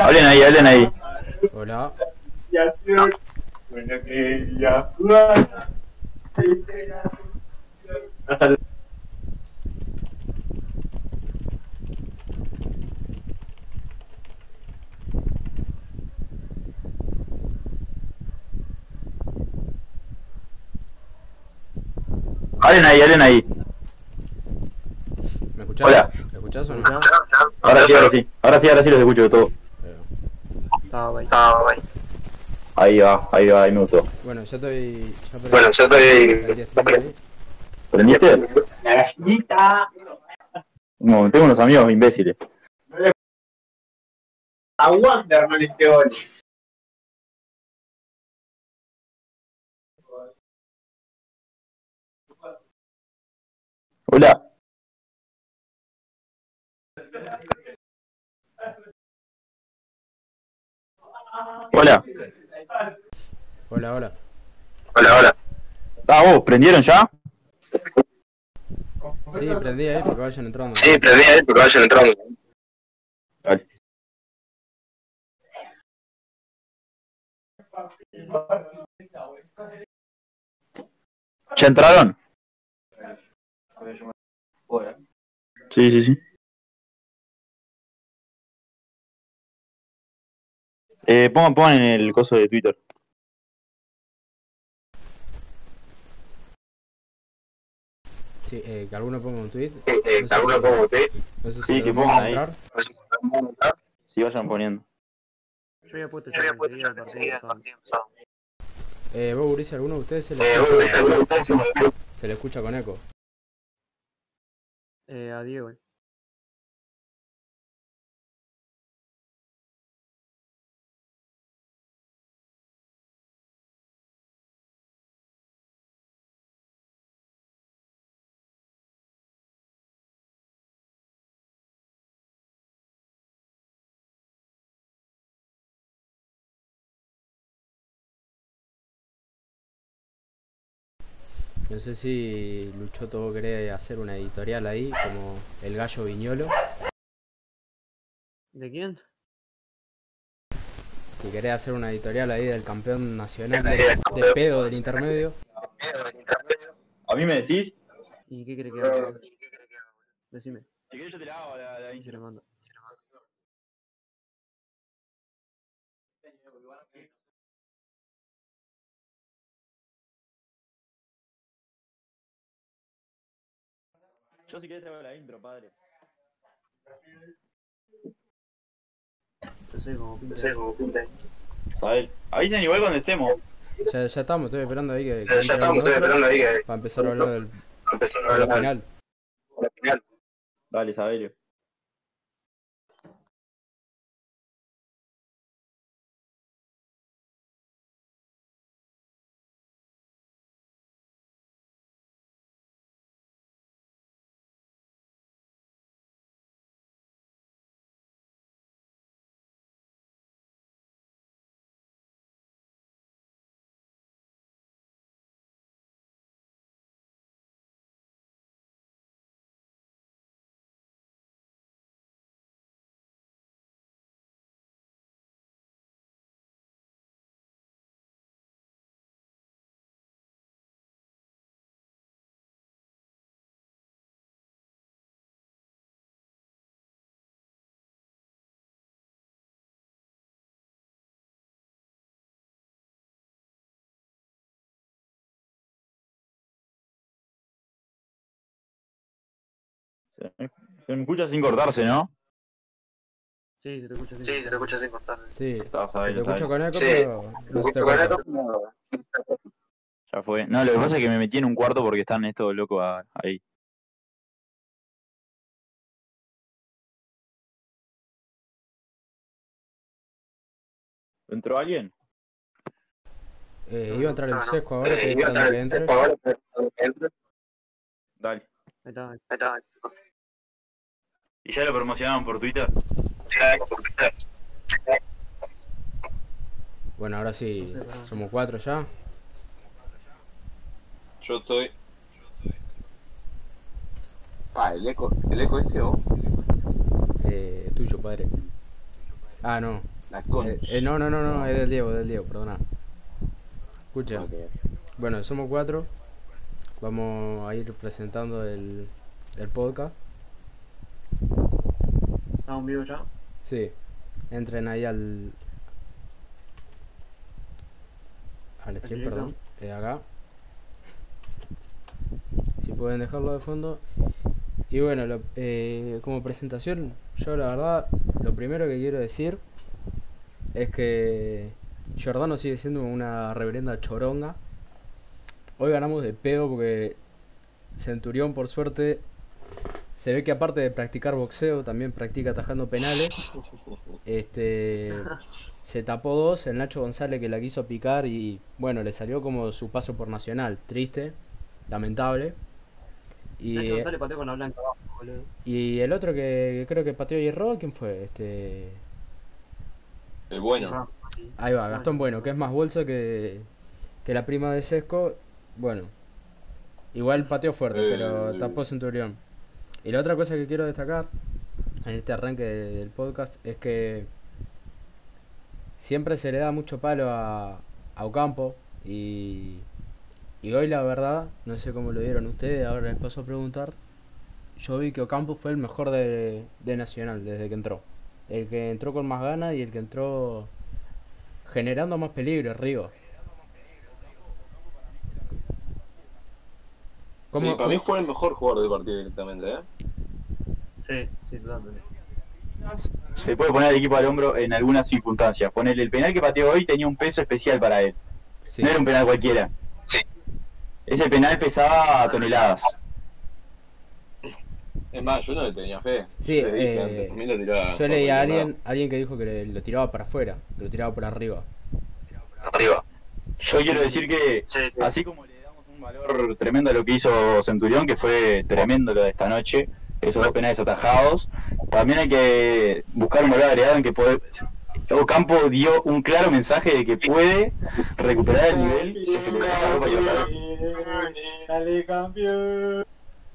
Hablen ahí, hablen ahí. Hola. Hablen ahí, hablen ahí. ¿Me escuchás? Hola. ¿Me escuchás o no? Ahora sí, ahora sí. Ahora sí, ahora sí los escucho todo. Eh, Estaba ahí. Ahí va, ahí va, ahí me gustó. Bueno, ya estoy. Ya prendí- Bueno, ya estoy- prendí stream ahí. ¿Prendiste? No, tengo unos amigos imbéciles. Aguanta, hermano, este gol. Hola. Hola. Hola, hola. Hola, hola. Ah, vos, ¿prendieron ya? Sí, prendí ahí para que vayan entrando. prendí ahí porque vayan entrando. Dale. ¿Ya entraron? Sí, sí, sí. Eh, pongan, pongan en el coso de Twitter. Sí, eh, que alguno ponga un tweet. Eh, No sé si- No sé si Sí, que pongan ahí. entrar. Sí, vayan poniendo. Yo había puesto ya enseguida el partido. pasado. Eh, vos, Gurice, ¿alguno de ustedes se le, escucha, se le escucha con eco? Eh, a Diego. No sé si Luchoto quiere hacer una editorial ahí, como El Gallo Viñolo. ¿De quién? Si querés hacer una editorial ahí del campeón nacional de, de pedo del intermedio. ¿A mí me decís? ¿Y qué crees que haga? Decime. Si querés yo te la hago la, la mando. Yo si querés te hago la intro, padre. No sé cómo pinta. Sabel. Avisen igual cuando estemos. Ya, ya estamos, estoy esperando ahí que, que Ya entre estamos, estoy otro esperando ahí que para empezar a hablar del, empezar de la final. la final. Dale, Sabelio. Se me, se me escucha sin cortarse, ¿no? Sí, se te escucha. Sí, se te escucha sin cortar. Sí, Está, se Sabelio, te escucha con eco, Sí. pero no se te corta. Ya fue. No, lo que pasa es que me metí en un cuarto porque están estos locos a- ahí. ¿Entró alguien? Eh, iba a entrar el sesco ahora, Eh, estoy esperando que entre. Dale. Ahí está. Ahí está. ¿Y ya lo promocionaron por Twitter? Bueno, ahora sí, somos cuatro ya. Yo estoy. Ah, el eco, el eco este, vos. Eh, es tuyo, padre. Ah, no. La Eh, concha. eh, no, no, no, no, es del Diego, del Diego, perdona. Escucha. Ok. Bueno, somos cuatro. Vamos a ir presentando el, el podcast. ¿Estamos en vivo ya? Sí. Entren ahí al. Al stream, perdón. eh, acá. Si pueden dejarlo de fondo. Y bueno, lo- eh, como presentación, yo la verdad, lo primero que quiero decir es que Giordano sigue siendo una reverenda choronga. Hoy ganamos de pedo porque Centurión, por suerte, se ve que aparte de practicar boxeo, también practica atajando penales. Este se tapó dos, el Nacho González que la quiso picar y bueno, le salió como su paso por Nacional, triste, lamentable. Y, Nacho González pateó con la blanca abajo, boludo. y el otro que creo que pateó y erró, ¿quién fue? Este El bueno. Ah. Ahí va, Gastón Bueno, que es más bolso que, que la prima de Sesco. Bueno, igual pateó fuerte, Eh. pero tapó Centurión. Y la otra cosa que quiero destacar en este arranque de- del podcast es que siempre se le da mucho palo a, Ocampo y, y hoy la verdad, no sé cómo lo vieron ustedes, ahora les paso a preguntar. Yo vi que Ocampo fue el mejor de, de Nacional desde que entró. El que entró con más ganas y el que entró generando más peligro arriba. Sí, para mí fue el mejor jugador del partido directamente, ¿eh? Sí, sí, totalmente. Se puede poner al equipo al hombro en algunas circunstancias. Ponerle el penal que pateó hoy tenía un peso especial para él. Sí, No era un penal cualquiera. Ese penal pesaba toneladas. Es más, yo no le tenía fe. Sí, Le dije eh, antes, Yo leí a alguien, alguien que dijo que le- lo tiraba para afuera, que lo tiraba por arriba. Arriba. Yo quiero decir que Sí, sí. así como le valor tremendo lo que hizo Centurión, que fue tremendo lo de esta noche, esos dos penales atajados, también hay que buscar un valor agregado en que puede... Ocampo dio un claro mensaje de que puede recuperar el nivel que se le. Dale campeón,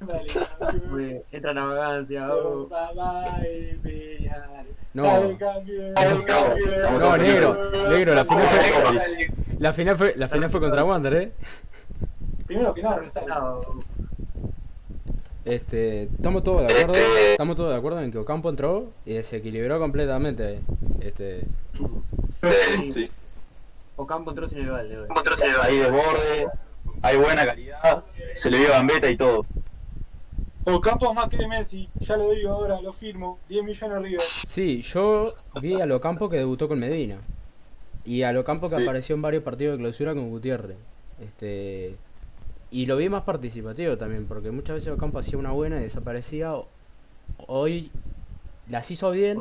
dale campeón. Muy- Entra la vagancia, oh. Papá y Peñarol. No, Dale campeón, dale campeón. no, negro, negro, la final fue, Dale. la final fue, la final fue contra Wander, eh. Primero que nada, no está Ah, Este, estamos todos de acuerdo, estamos todos de acuerdo en que Ocampo entró y desequilibró completamente. Este, Sí. Ocampo entró sin el balde, hoy. Hay desborde, hay buena calidad, se le vio gambeta y todo. Ocampo más que Messi, ya lo digo ahora, lo firmo. 10 millones arriba. sí, yo vi a Locampo que debutó con Medina y a Locampo que Sí. apareció en varios partidos de clausura con Gutiérrez. Este, y lo vi más participativo también, porque muchas veces Ocampo hacía una buena y desaparecía. Hoy las hizo bien,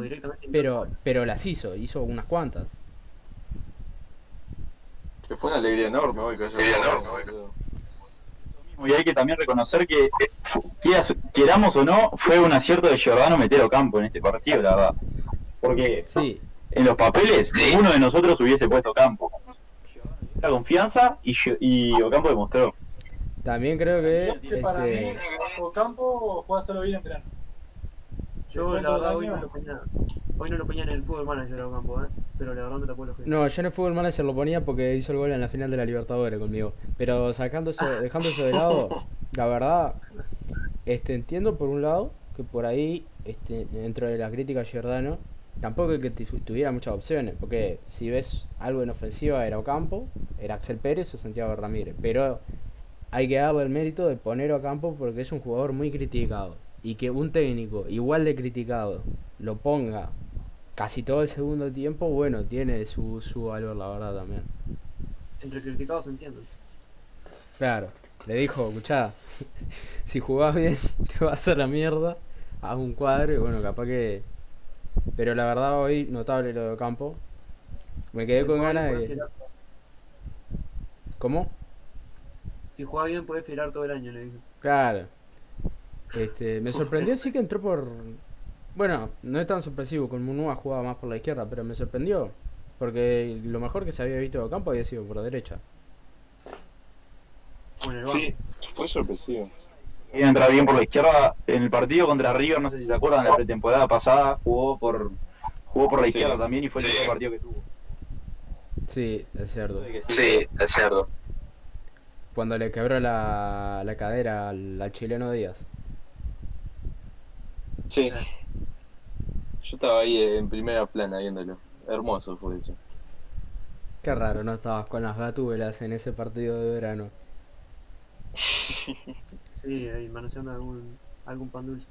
pero pero las hizo, hizo unas cuantas. Que fue una alegría enorme hoy que haya jugado, boludo. Y hay que también reconocer que, queramos o no, fue un acierto de Giordano meter a Ocampo en este partido, la verdad. Porque Sí, en los papeles ninguno de nosotros hubiese puesto Campo. La confianza y, y Ocampo demostró. También creo que Que para este, mí, Ocampo juega solo bien en verano. Yo la verdad hoy no lo ponía. Hoy no lo ponía en el fútbol manager a Ocampo, eh. Pero la verdad tapó los ojos. No, yo en el Fútbol Manager lo ponía porque hizo el gol en la final de la Libertadores conmigo. Pero sacando eso, dejando eso de lado, la verdad, este, entiendo por un lado que por ahí, este, dentro de la crítica a Giordano, tampoco es que tu- tuviera muchas opciones, porque si ves algo en ofensiva era Ocampo, era Axel Pérez o Santiago Ramírez. Pero hay que darle el mérito de poner a Ocampo porque es un jugador muy criticado. Y que un técnico igual de criticado lo ponga casi todo el segundo tiempo, bueno, tiene su, su valor, la verdad también. Entre criticados entiendo. Claro, le dijo, escuchá, si jugás bien, te vas a la mierda, haz un cuadro y bueno, capaz que... Pero la verdad hoy, notable lo de Campo. Me quedé con ganas de... ¿Cómo? Si juega bien puede filar todo el año, le dije. Claro. Este, me sorprendió sí que entró por... Bueno, no es tan sorpresivo, con Munúa jugaba más por la izquierda, pero me sorprendió. Porque lo mejor que se había visto de Campo había sido por derecha. O en el banco. Sí, fue sorpresivo. Quiere entrar bien por la izquierda. En el partido contra River, no sé si se acuerdan, la pretemporada pasada jugó por jugó por la Sí. izquierda también y fue el mejor partido que tuvo. Sí, es cierto. Sí, es cierto. Cuando le quebró la, la cadera al, al chileno Díaz. Sí. Yo estaba ahí en primera plana viéndolo. Hermoso fue eso. Qué raro, no estabas con las gatúbelas en ese partido de verano. Sí, ahí manoseando algún, algún pan dulce.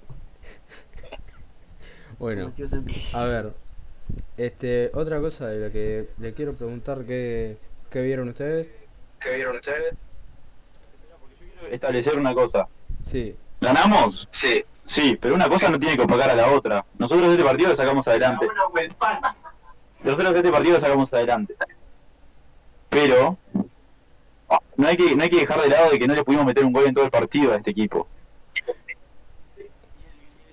Bueno, a ver. Este, otra cosa de la que le quiero preguntar que, ¿qué vieron ustedes? ¿Qué vieron ustedes? Establecer una cosa. Sí, ¿Ganamos? Sí. Sí, pero una cosa no tiene que opacar a la otra. Nosotros este partido lo sacamos adelante. Nosotros este partido lo sacamos adelante. Pero no hay que no hay que dejar de lado de que no le pudimos meter un gol en todo el partido a este equipo.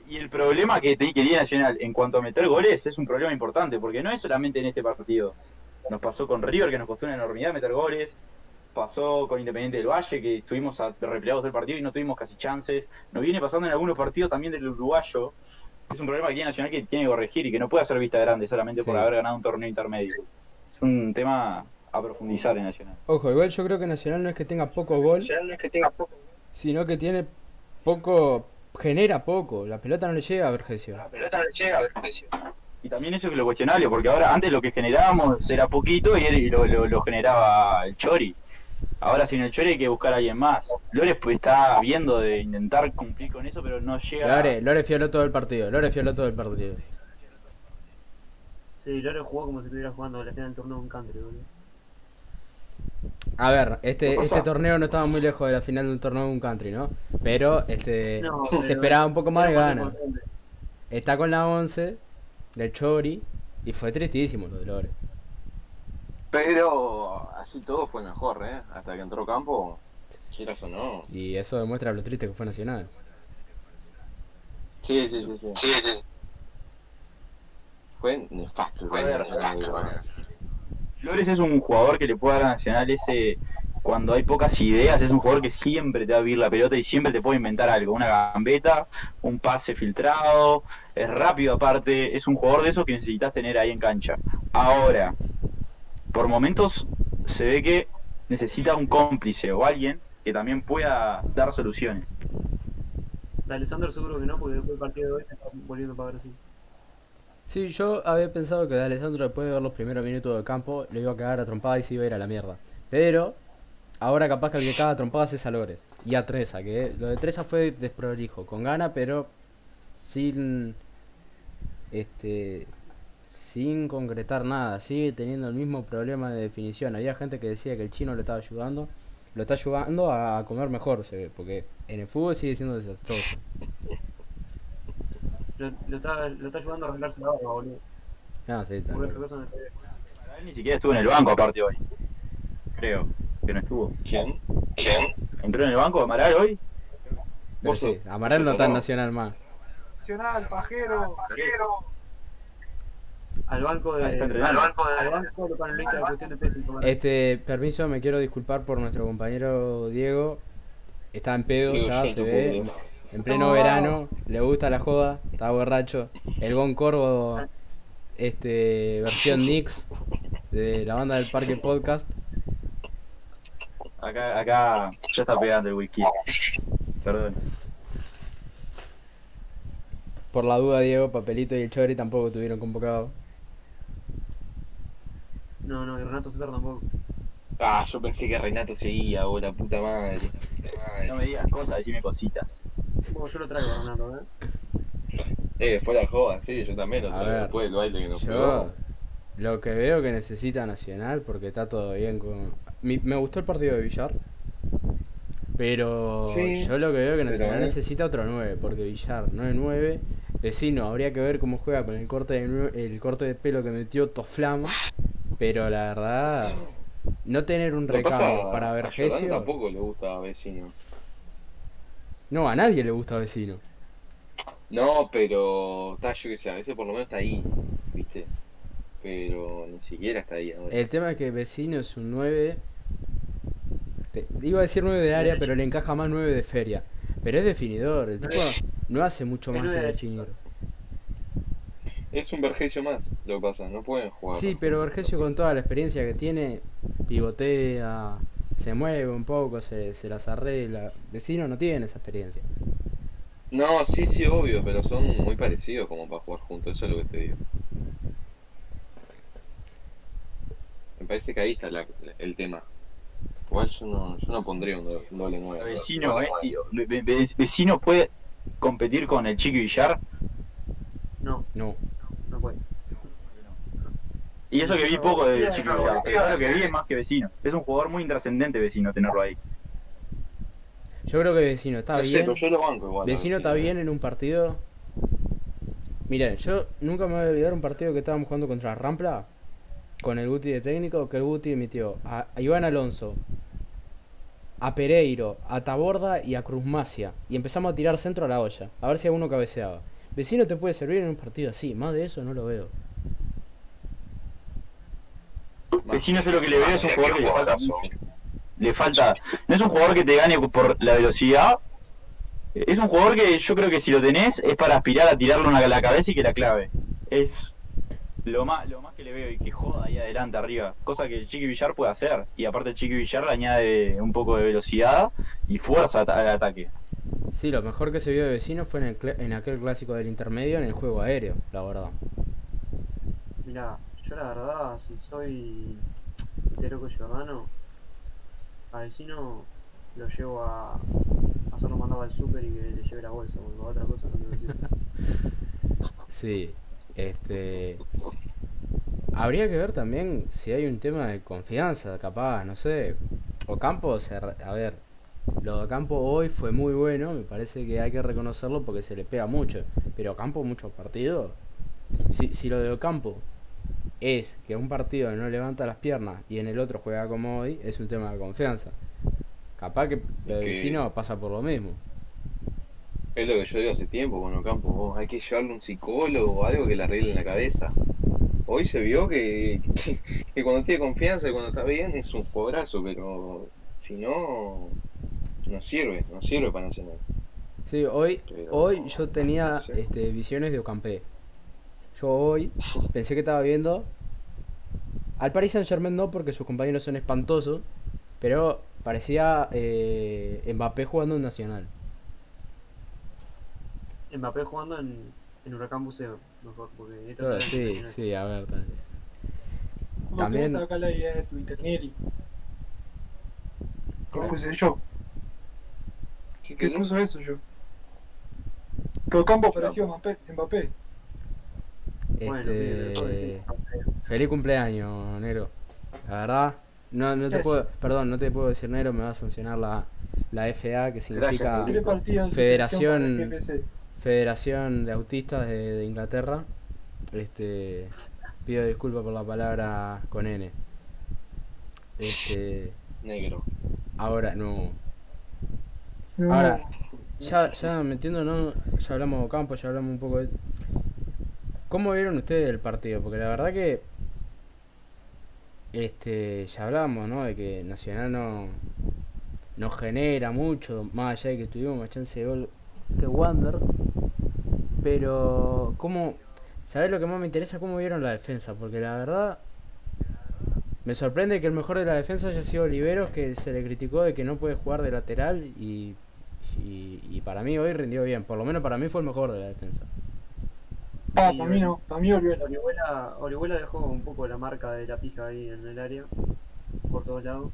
Y el problema que te- que tiene Nacional en cuanto a meter goles es un problema importante, porque no es solamente en este partido. Nos pasó con River, que nos costó una enormidad meter goles. Pasó con Independiente del Valle, que estuvimos a- replegados del partido y no tuvimos casi chances. Nos viene pasando en algunos partidos también del uruguayo. Es un problema que tiene Nacional que tiene que corregir y que no puede hacer vista grande solamente por haber ganado un torneo intermedio. Es un tema a profundizar en Nacional. ojo, igual yo creo que Nacional no es que tenga poco gol, sino que tiene poco, genera poco. La pelota no le llega a Vergesio. Y también eso es lo cuestionable, porque ahora antes lo que generábamos era poquito y lo- lo generaba el Chori. Ahora sin el Chori hay que buscar a alguien más. Lores pues está viendo de intentar cumplir con eso, pero no llega. Lore, Lore fioló todo el partido, Lore fioló todo el partido. Sí, Lore jugó como si estuviera jugando la final del torneo de un country, boludo. A ver, este, este torneo no estaba muy lejos de la final del torneo de un country, ¿no? Pero este No, se esperaba un poco más de Era gana. importante. Está con la 11 del Chori y fue tristísimo lo de Lore. Pero así todo fue mejor, ¿eh? Hasta que entró Campo, quieras o no. Y eso demuestra lo triste que fue Nacional. Sí, sí, sí. sí. Fue nefasto. Fue ¿eh? nefasto. Flores es un jugador que le puede dar a Nacional ese. Cuando hay pocas ideas, es un jugador que siempre te va a vivir la pelota y siempre te puede inventar algo. Una gambeta, un pase filtrado, es rápido aparte. Es un jugador de esos que necesitas tener ahí en cancha. Ahora, por momentos se ve que necesita un cómplice o alguien que también pueda dar soluciones. De Alessandro seguro que no, porque después del partido de hoy se está volviendo para Brasil. Sí, yo había pensado que de Alessandro después de ver los primeros minutos de campo le iba a cagar a trompada y se iba a ir a la mierda. Pero ahora capaz que el que caga a trompadas es a Lores. Y a Treza, que lo de Treza fue desprolijo, con gana, pero sin este sin concretar nada, sigue teniendo el mismo problema de definición. Había gente que decía que el chino le estaba ayudando, lo está ayudando a comer mejor, se ve, porque en el fútbol sigue siendo desastroso. Lo, lo está, lo está ayudando a arreglarse la barba, boludo. Ah, sí, está Por bien. otra cosa no está bien. Él ni siquiera estuvo en el banco aparte hoy. Creo que no estuvo. ¿Quién? ¿Quién? ¿Entró en el banco Amaral hoy? Pero sí, Amaral no está en. Nacional más. Nacional, pajero, pajero. Al banco de. Al banco de. Al banco de panelista de cuestión de peso y tomar. Este, permiso, me quiero disculpar por nuestro compañero Diego. Está en pedo ya, se ve. En pleno verano, le gusta la joda, está borracho. El Bon Corvo, este, versión Nix de la banda del Parque Podcast. Acá, acá ya está pegando el whisky. Perdón. Por la duda, Diego, Papelito y el Chori tampoco tuvieron convocado. No, no, y Renato César tampoco. Ah, yo pensé que Renato seguía, oh, la puta madre. No me digas cosas, decime cositas. Bueno, yo lo traigo Renato, ¿eh? Eh, fue la joda, sí, yo también lo A traigo ver, después del baile que nos Yo, pegó. lo que veo que necesita Nacional, porque está todo bien con... Mi- me gustó el partido de Villar, pero Sí, yo lo que veo que pero, Nacional eh. necesita otro 9, porque Villar no es 9. Vecino, habría que ver cómo juega con el corte de, nue- el corte de pelo que metió Toflama, pero la verdad, no tener un recambio para a Vergesio... tampoco le gusta a vecino. No, a nadie le gusta Vecino. No, pero está, yo que sé, a veces por lo menos está ahí, ¿viste? Pero ni siquiera está ahí ahora. El tema es que Vecino es un 9. te- iba a decir 9 de área, pero le encaja más 9 de feria. Pero es definidor, el tipo no hace mucho más que definir. Es un Vergesio más, lo que pasa, no pueden jugar. Sí, pero Vergesio con toda la experiencia que tiene, pivotea, se mueve un poco, se, se las arregla. Vecino no tiene esa experiencia. No, sí, sí, obvio, pero son muy parecidos como para jugar juntos, eso es lo que te digo. Me parece que ahí está la- el tema. Igual yo no, yo no pondría un, do- un doble nueve. Vecino, eh, tío. Ve- ve- ve- Vecino puede competir con el Chiqui Villar. No, No. Y eso que vi poco de ahora lo que vi es más que vecino. Es un jugador muy intrascendente vecino tenerlo ahí. Yo creo que Vecino está No sé, bien. pero yo lo banco igual. Vecino está bien en un partido. Miren, yo nunca me voy a olvidar un partido que estábamos jugando contra Rampla con el Guti de técnico, que el Guti emitió a, a Iván Alonso, a Pereiro, a Taborda y a Cruz Macia. Y empezamos a tirar centro a la olla, a ver si alguno cabeceaba. Vecino te puede servir en un partido así, más de eso no lo veo. Vecino yo lo que le veo es un jugador que le falta mucho. Le falta. No es un jugador que te gane por la velocidad. Es un jugador que yo creo que si lo tenés es para aspirar a tirarle una a la cabeza y que la clave. Es lo más, lo más que le veo y que joda ahí adelante arriba. Cosa que el Chiqui Villar puede hacer. Y aparte el Chiqui Villar le añade un poco de velocidad y fuerza al ataque. Sí, lo mejor que se vio de Vecino fue en, el en aquel clásico del intermedio en el juego aéreo, la verdad. Mira, yo la verdad, si soy entero con Giordano, a vecino lo llevo a, hacerlo mandado al súper y que le lleve la bolsa, porque otra cosa no quiero decir. Sí, este. Habría que ver también si hay un tema de confianza, capaz, no sé. Ocampo, se re- a ver, lo de Ocampo hoy fue muy bueno, me parece que hay que reconocerlo porque se le pega mucho. Pero Ocampo, muchos partidos. Si, si lo de Ocampo es que un partido no levanta las piernas y en el otro juega como hoy, es un tema de confianza. Capaz que lo de que- vecino pasa por lo mismo. Es lo que yo digo hace tiempo con Ocampo, vos, hay que llevarle un psicólogo o algo que le arregle en la cabeza. Hoy se vio que, que, que cuando tiene confianza y cuando está bien es un jugadorazo, pero si no, no sirve, no sirve para Nacional. Sí, hoy, Pero, hoy yo tenía no sé. este, visiones de Ocampé. Yo hoy pensé que estaba viendo al Paris Saint Germain no porque sus compañeros son espantosos, pero parecía eh, Mbappé jugando en Nacional. Mbappé jugando en, en Huracán Buceo, mejor, porque esto Claro, está sí, sí, a ver, tal vez. ¿Vos También- sacar la idea de Twitter, Nieri? ¿Qué puse yo? ¿Qué ¿Qué puso eso yo? Que Ocampo pareció Mbappé. Mbappé. Este, feliz cumpleaños, negro. La verdad, no, no te puedo, perdón, no te puedo decir negro, me va a sancionar la, la FA, que significa Gracias, Federación-. Federación de Autistas de, de Inglaterra. Este, pido disculpas por la palabra con N. Este, Negro. ahora no. No, Ahora, ya, ya metiéndonos, ya hablamos de campo, ya hablamos un poco de. ¿Cómo vieron ustedes el partido? Porque la verdad que. Este, ya hablamos, ¿no? De que Nacional no. No genera mucho, más allá de que tuvimos más chance de gol que Wander. Pero, ¿cómo. ¿Sabés lo que más me interesa? ¿Cómo vieron la defensa? Porque la verdad. Me sorprende que el mejor de la defensa haya sido Oliveros, que se le criticó de que no puede jugar de lateral y, y, y para mí hoy rindió bien. Por lo menos para mí fue el mejor de la defensa. Ah, para mí no. Para mí. Orihuela, Orihuela dejó un poco la marca de la pija ahí en el área, por todos lados.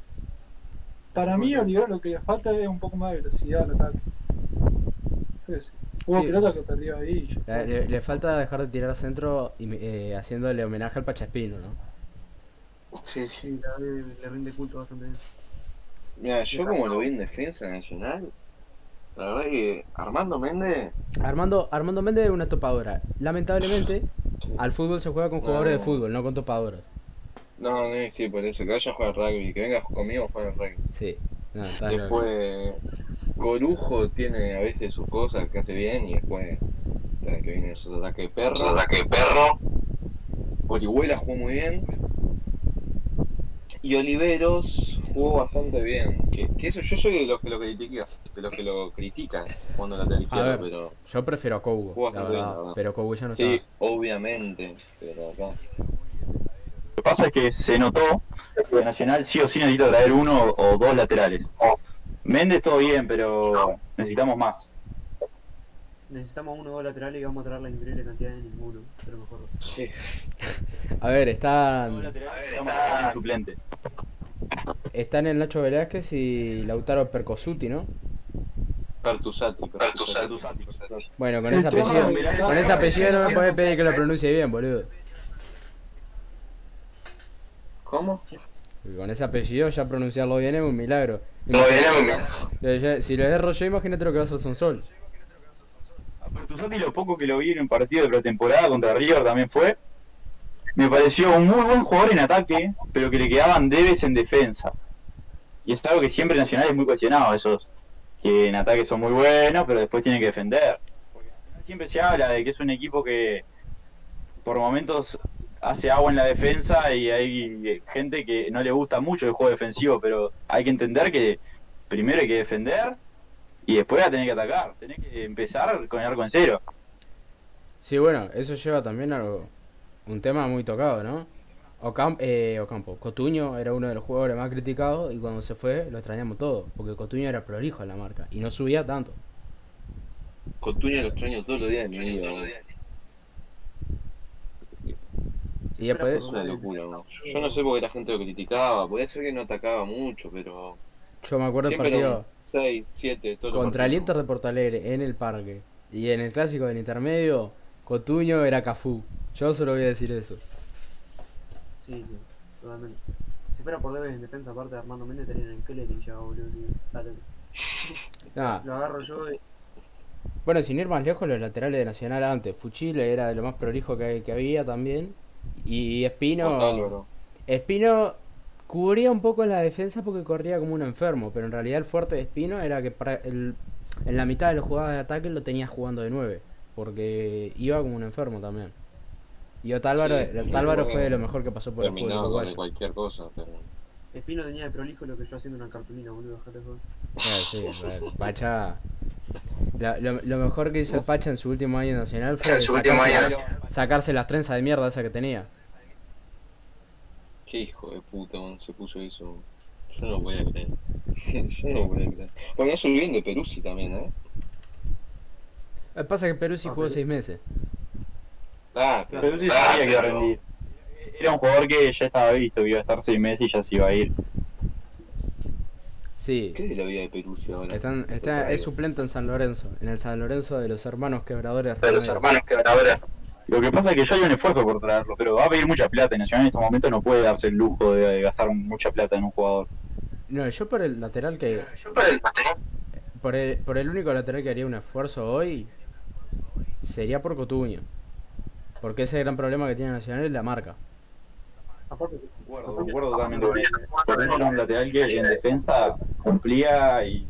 Para mí Olivera lo que le falta es un poco más de velocidad al ataque. Sé. Hubo Sí. pelota que perdió ahí. y Le, le- le falta dejar de tirar centro y, eh, haciéndole homenaje al Pachaspino, ¿no? Sí, Sí, que le rinde culto bastante bien. Mira, yo como lo vi en defensa nacional, la verdad que Armando Méndez, Armando, Armando Méndez es una topadora. Lamentablemente, al fútbol se juega con jugadores de fútbol, no con topadoras. no, no, sí, por eso, que vaya a jugar rugby, que venga conmigo a jugar al rugby. Sí. No, está loco. Después, Corujo tiene a veces sus cosas que hace bien y después que viene su ataque de perro. ataque de perro. Orihuela jugó muy bien. Y Oliveros, jugó bastante bien. Que, que eso, yo soy de los que lo critica, de los que lo critican cuando lateral izquierdo, ver. pero Yo prefiero a Jugó la bastante bien, verdad. la verdad. Pero Kobo ya no sí, está. obviamente, pero acá. Lo que pasa es que se notó que Nacional sí o sí necesita traer uno o dos laterales. Méndez todo bien, pero necesitamos más. Necesitamos uno o dos laterales y vamos a traer la increíble cantidad de ninguno. Pero mejor. Sí. A ver, están, Necesitamos un suplente. están el Nacho Velázquez y Lautaro Percosuti, ¿no? Pertusati, Pertusati. Bueno, con ese apellido, con ese apellido no me puedes pedir que lo pronuncie bien, boludo. ¿Cómo? Con ese apellido ya pronunciarlo bien es un milagro. Eh, ya- Si lo erro yo, imagínate lo que va a hacer Sonsol. Pertusati lo poco que lo vi en un partido de pretemporada contra River también fue. Me pareció un muy buen jugador en ataque, pero que le quedaban debes en defensa. Y es algo que siempre Nacional es muy cuestionado, esos que en ataque son muy buenos, pero después tienen que defender. Porque siempre se habla de que es un equipo que por momentos hace agua en la defensa y hay gente que no le gusta mucho el juego defensivo, pero hay que entender que primero hay que defender y después va a tener que atacar. Tenés que empezar con el arco en cero. Sí, bueno, eso lleva también a algo- un tema muy tocado, ¿no? Ocam- eh, Ocampo, Cotuño era uno de los jugadores más criticados y cuando se fue lo extrañamos todo, porque Cotuño era prolijo en la marca y no subía tanto. Cotuño lo extraño todos los días de mi vida. Y después, Es una locura, boludo. Yo no sé por qué la gente lo criticaba, podía ser que no atacaba mucho, pero yo me acuerdo el siempre partido era un 6, 7, todo contra el Inter de Porto Alegre en el parque y en el clásico del intermedio, Cotuño era Cafú. Yo solo voy a decir eso. Sí, sí, totalmente. Si fuera por Debes en defensa, aparte de Armando Méndez, tenían el Kelly ya, boludo. Sí. Dale. Nada, Lo agarro yo y. Bueno, sin ir más lejos, los laterales de Nacional antes. Fuchile era de lo más prolijo que, que había también. Y Espino. Espino cubría un poco en la defensa porque corría como un enfermo, pero en realidad el fuerte de Espino era que para el- en la mitad de las jugadas de ataque lo tenía jugando de 9, porque iba como un enfermo también. Y Otálvaro, Sí, Otálvaro fue de lo mejor que pasó por el fútbol con cualquier cosa, pero... Espino tenía de prolijo lo que yo haciendo una cartulina, boludo. Joder. Ah, sí, Pacha. la- lo, lo mejor que hizo el Pacha en su último año nacional fue sacarse, sacarse las trenzas de mierda esa que tenía. Qué hijo de puta, man, se puso eso. Yo no voy a creer. Yo no voy a creer. Bueno, eso bien de Peruzzi también, ¿eh? Lo que pasa que sí Ah, jugó. 6 meses. Ah, Pero sí sabía que iba a rendir. Era un jugador que ya estaba visto, que iba a estar seis meses y ya se iba a ir. Sí, ¿Qué es la vida de Peruzzi ahora? están, está, es suplente en San Lorenzo, en el San Lorenzo de los hermanos quebradores. De los hermanos que ahora. Lo que pasa es que ya hay un esfuerzo por traerlo, pero va a pedir mucha plata y Nacional en estos momentos no puede darse el lujo de, de gastar mucha plata en un jugador. No, yo por el lateral que. Por el, por el único lateral que haría un esfuerzo hoy sería por Cotuño. Porque ese gran problema que tiene Nacional es la marca. Aparte, Concuerdo, concuerdo totalmente con eso. Era un lateral que en defensa cumplía y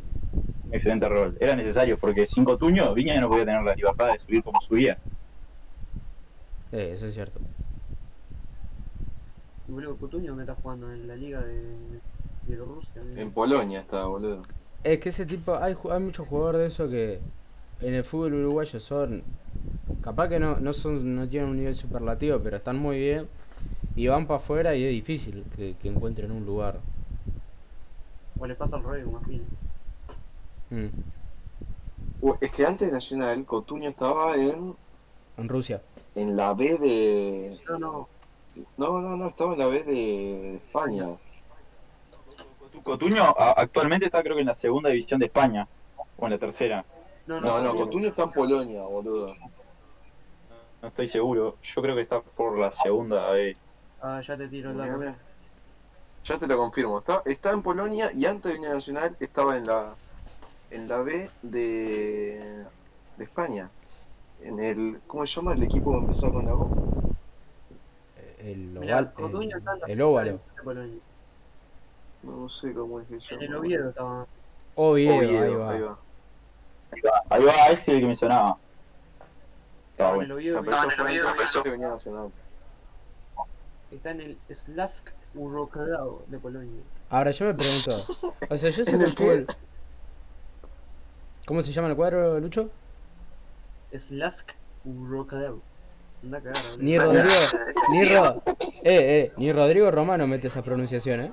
un excelente rol. Era necesario porque sin Cotuño Viña ya no podía tener la libertad de subir como subía. Eh, eso es cierto. y boludo, Cotuño, ¿dónde está jugando? En la liga de Bielorrusia. ¿no? En Polonia estaba, boludo. Es que ese tipo, hay, ju- hay muchos jugadores de eso que en el fútbol uruguayo son, capaz que no, no son, no tienen un nivel superlativo, pero están muy bien y van para afuera y es difícil que, que encuentren un lugar. O le pasa al a Fini. Mm, Es que antes de Nacional, Cotuño estaba en, En Rusia. En la B de... No, no. No, no, no, estaba en la B de España. Cotuño actualmente está creo que en la segunda división de España, o en la tercera, No, No, no, Cotuño está en Polonia, boludo. no estoy seguro. Yo creo que está por la segunda. eh. Ah, ya te tiro el dato. Ya te lo confirmo. Está, está en Polonia y antes de venir a Nacional estaba en la en la B de, de España. En el. ¿Cómo se llama el equipo que empezó con la O? Eh, El, Mirá, oval, en la el, el óvalo. No sé cómo es que se En llama. el Oviedo estaba. Oviedo, Oviedo, ahí va. Ahí va, ese es el que mencionaba. Está Estaba en bueno. el Oviedo. Venía a Nacional. Está en el Slask Urokadao de Polonia. Ahora yo me pregunto, o sea, yo sé ¿En que el el fútbol... ¿Cómo se llama el cuadro, Lucho? Slask Rocadeu. Anda a cagar, boludo. Ni Rodrigo, ni Ro... Eh, eh, ni Rodrigo Romano mete esa pronunciación, ¿eh?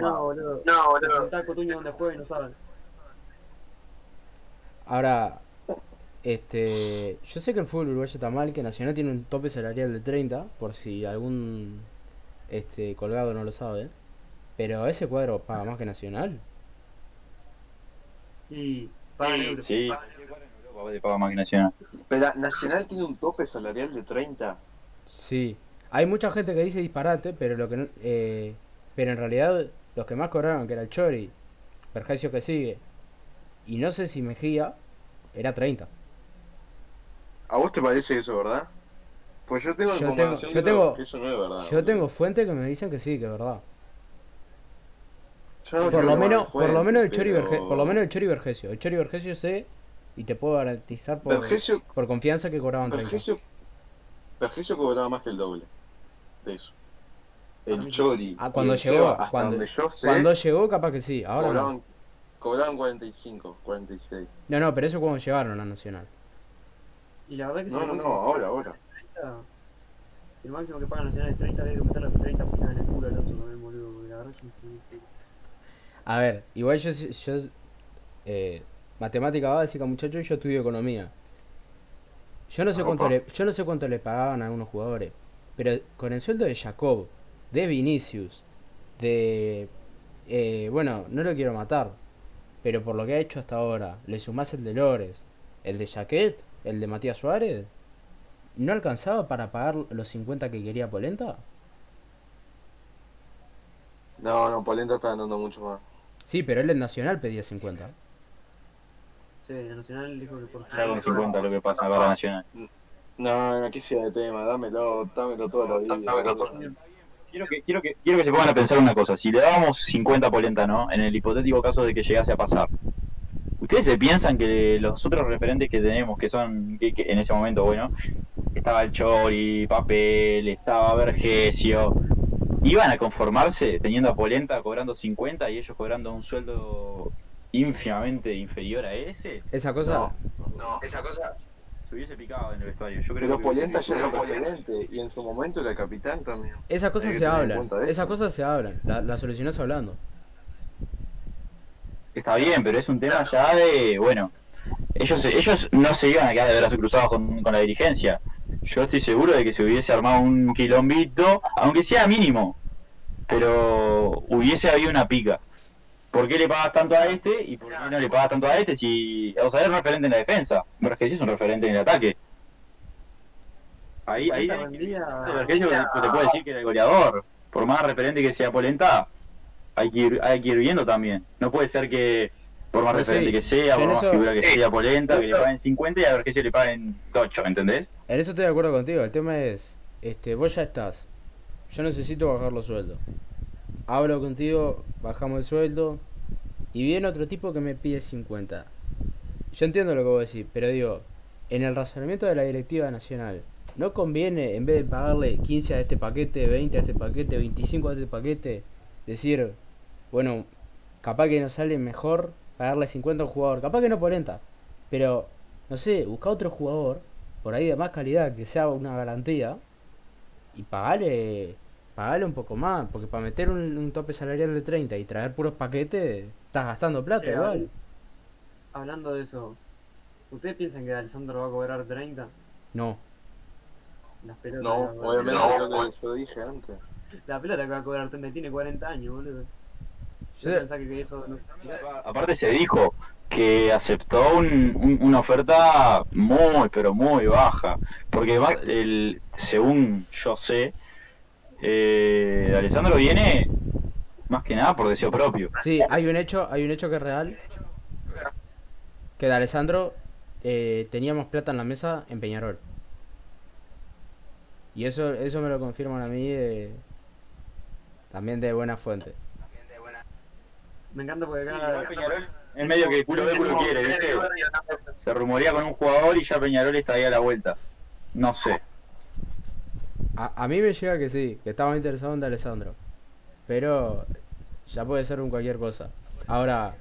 No, boludo. No, boludo. Preguntá a Cotuño donde juega y no saben. Ahora, este, yo sé que el fútbol uruguayo está mal, que Nacional tiene un tope salarial de 30, por si algún este colgado no lo sabe. Pero ese cuadro paga más que Nacional. Y pagan euros. Sí. Le paga más que Nacional. Pero Nacional tiene un tope salarial de 30. Sí. Hay mucha gente que dice disparate, pero lo que no- eh, pero en realidad los que más cobraron, que era el Chori, Vergesio que sigue, y no sé si Mejía, era 30. ¿A vos te parece eso, verdad? Pues yo tengo Yo tengo- información yo de tengo- que eso no es verdad. Yo tengo fuentes que me dicen que sí, que es verdad. Yo no Por tengo lo menos, por lo menos el Chori Verge- por lo menos el Chori Vergesio. El Chori Vergesio sé y te puedo garantizar por, Vergesio, por confianza que cobraban 30. Vergesio, Vergesio cobraba más que el doble de eso. El sí. Chori. Ah, cuando el llegó, Seba, cuando- donde yo sé, Cuando llegó capaz que sí, ahora no. cobraban, cobraban 45, 46. No, no, pero eso cuando llegaron a Nacional. Y la verdad que No, no, no, ahora, ahora. 30, si el máximo que pagan Nacional es 30, debe meter los 30 porque se dan el culo al Alonso también, boludo. Porque la verdad es un. A ver, igual yo, yo eh, matemática básica, muchachos, yo estudio economía. Yo no sé cuánto Opa. le, yo no sé cuánto le pagaban a algunos jugadores, pero con el sueldo de Jacob, de Vinicius, de eh, bueno, no lo quiero matar, pero por lo que ha hecho hasta ahora, le sumás el de Lores, el de Jaquet, el de Matías Suárez, ¿no alcanzaba para pagar los 50 que quería Polenta? No, no, Polenta está ganando mucho más. Sí, pero él en Nacional pedía 50. Sí, Nacional dijo que por Está con 50 lo que pasa en la barra Nacional. No, aquí sea de tema, dámelo, dámelo. Dámelo todo. Quiero que, quiero, que, quiero que se pongan a pensar una cosa. Si le dábamos 50 a Polenta, ¿no? En el hipotético caso de que llegase a pasar. ¿Ustedes se piensan que los otros referentes que tenemos, que son, que, que en ese momento, bueno, estaba el Chori, Papel, estaba Vergesio, iban a conformarse teniendo a Polenta cobrando 50 y ellos cobrando un sueldo ínfimamente inferior a ese? Esa cosa, No, esa cosa. Se hubiese picado en el vestuario. Yo creo Pero que Polenta ya era y en su momento era capitán también. esas cosas se hablan, esas cosas se hablan, la, la solucionás hablando. Está bien, pero es un tema ya de, bueno, ellos ellos no se iban a quedar de brazos cruzados con, con la dirigencia. Yo estoy seguro de que se hubiese armado un quilombito, aunque sea mínimo, pero hubiese habido una pica. ¿Por qué le pagas tanto a este y por qué no le pagas tanto a este si, o sea, es referente en la defensa? Vergesio es un referente en el ataque. Ahí, ahí Vergesio te te puede decir que era el goleador. Por más referente que sea Polenta, hay que ir, hay que ir viendo también. No puede ser que, por más Pues sí, referente que sea, por más eso- figura que sea Polenta, que le paguen 50 y a Vergesio le paguen 8, ¿entendés? En eso estoy de acuerdo contigo, el tema es, este, vos ya estás, yo necesito bajar los sueldos. Hablo contigo, bajamos el sueldo, y viene otro tipo que me pide 50. Yo entiendo lo que vos decís, pero digo, en el razonamiento de la directiva nacional, ¿no conviene, en vez de pagarle 15 a este paquete, 20 a este paquete, 25 a este paquete, decir, bueno, capaz que nos sale mejor pagarle 50 a un jugador, capaz que no 40, pero, no sé, busca otro jugador, por ahí de más calidad, que sea una garantía, y pagarle, pagarle un poco más, porque para meter un, un tope salarial de 30 y traer puros paquetes, estás gastando plata Eh, igual. Hablando de eso, ¿ustedes piensan que Alessandro va a cobrar 30? No, Las pelotas. No, obviamente No, lo bueno. que yo dije antes. La pelota que va a cobrar 30 tiene 40 años, boludo. Yo- Yo pensaba que que eso no. Aparte se dijo que aceptó un- un- una oferta muy, pero muy baja. Porque va- el, según yo sé, eh, Alessandro viene más que nada por deseo propio. Sí, hay un hecho, hay un hecho que es real. Que de Alessandro eh, teníamos plata en la mesa en Peñarol. Y eso, eso me lo confirman a mí eh, también de buena fuente. Me encanta porque acá. En medio que culo ve, culo quiere, ¿viste? Se rumorea con un jugador y ya Peñarol está ahí a la vuelta. No sé. A, a mí me llega que sí, que estaba interesado en Alessandro. Pero ya puede ser un cualquier cosa. Ahora,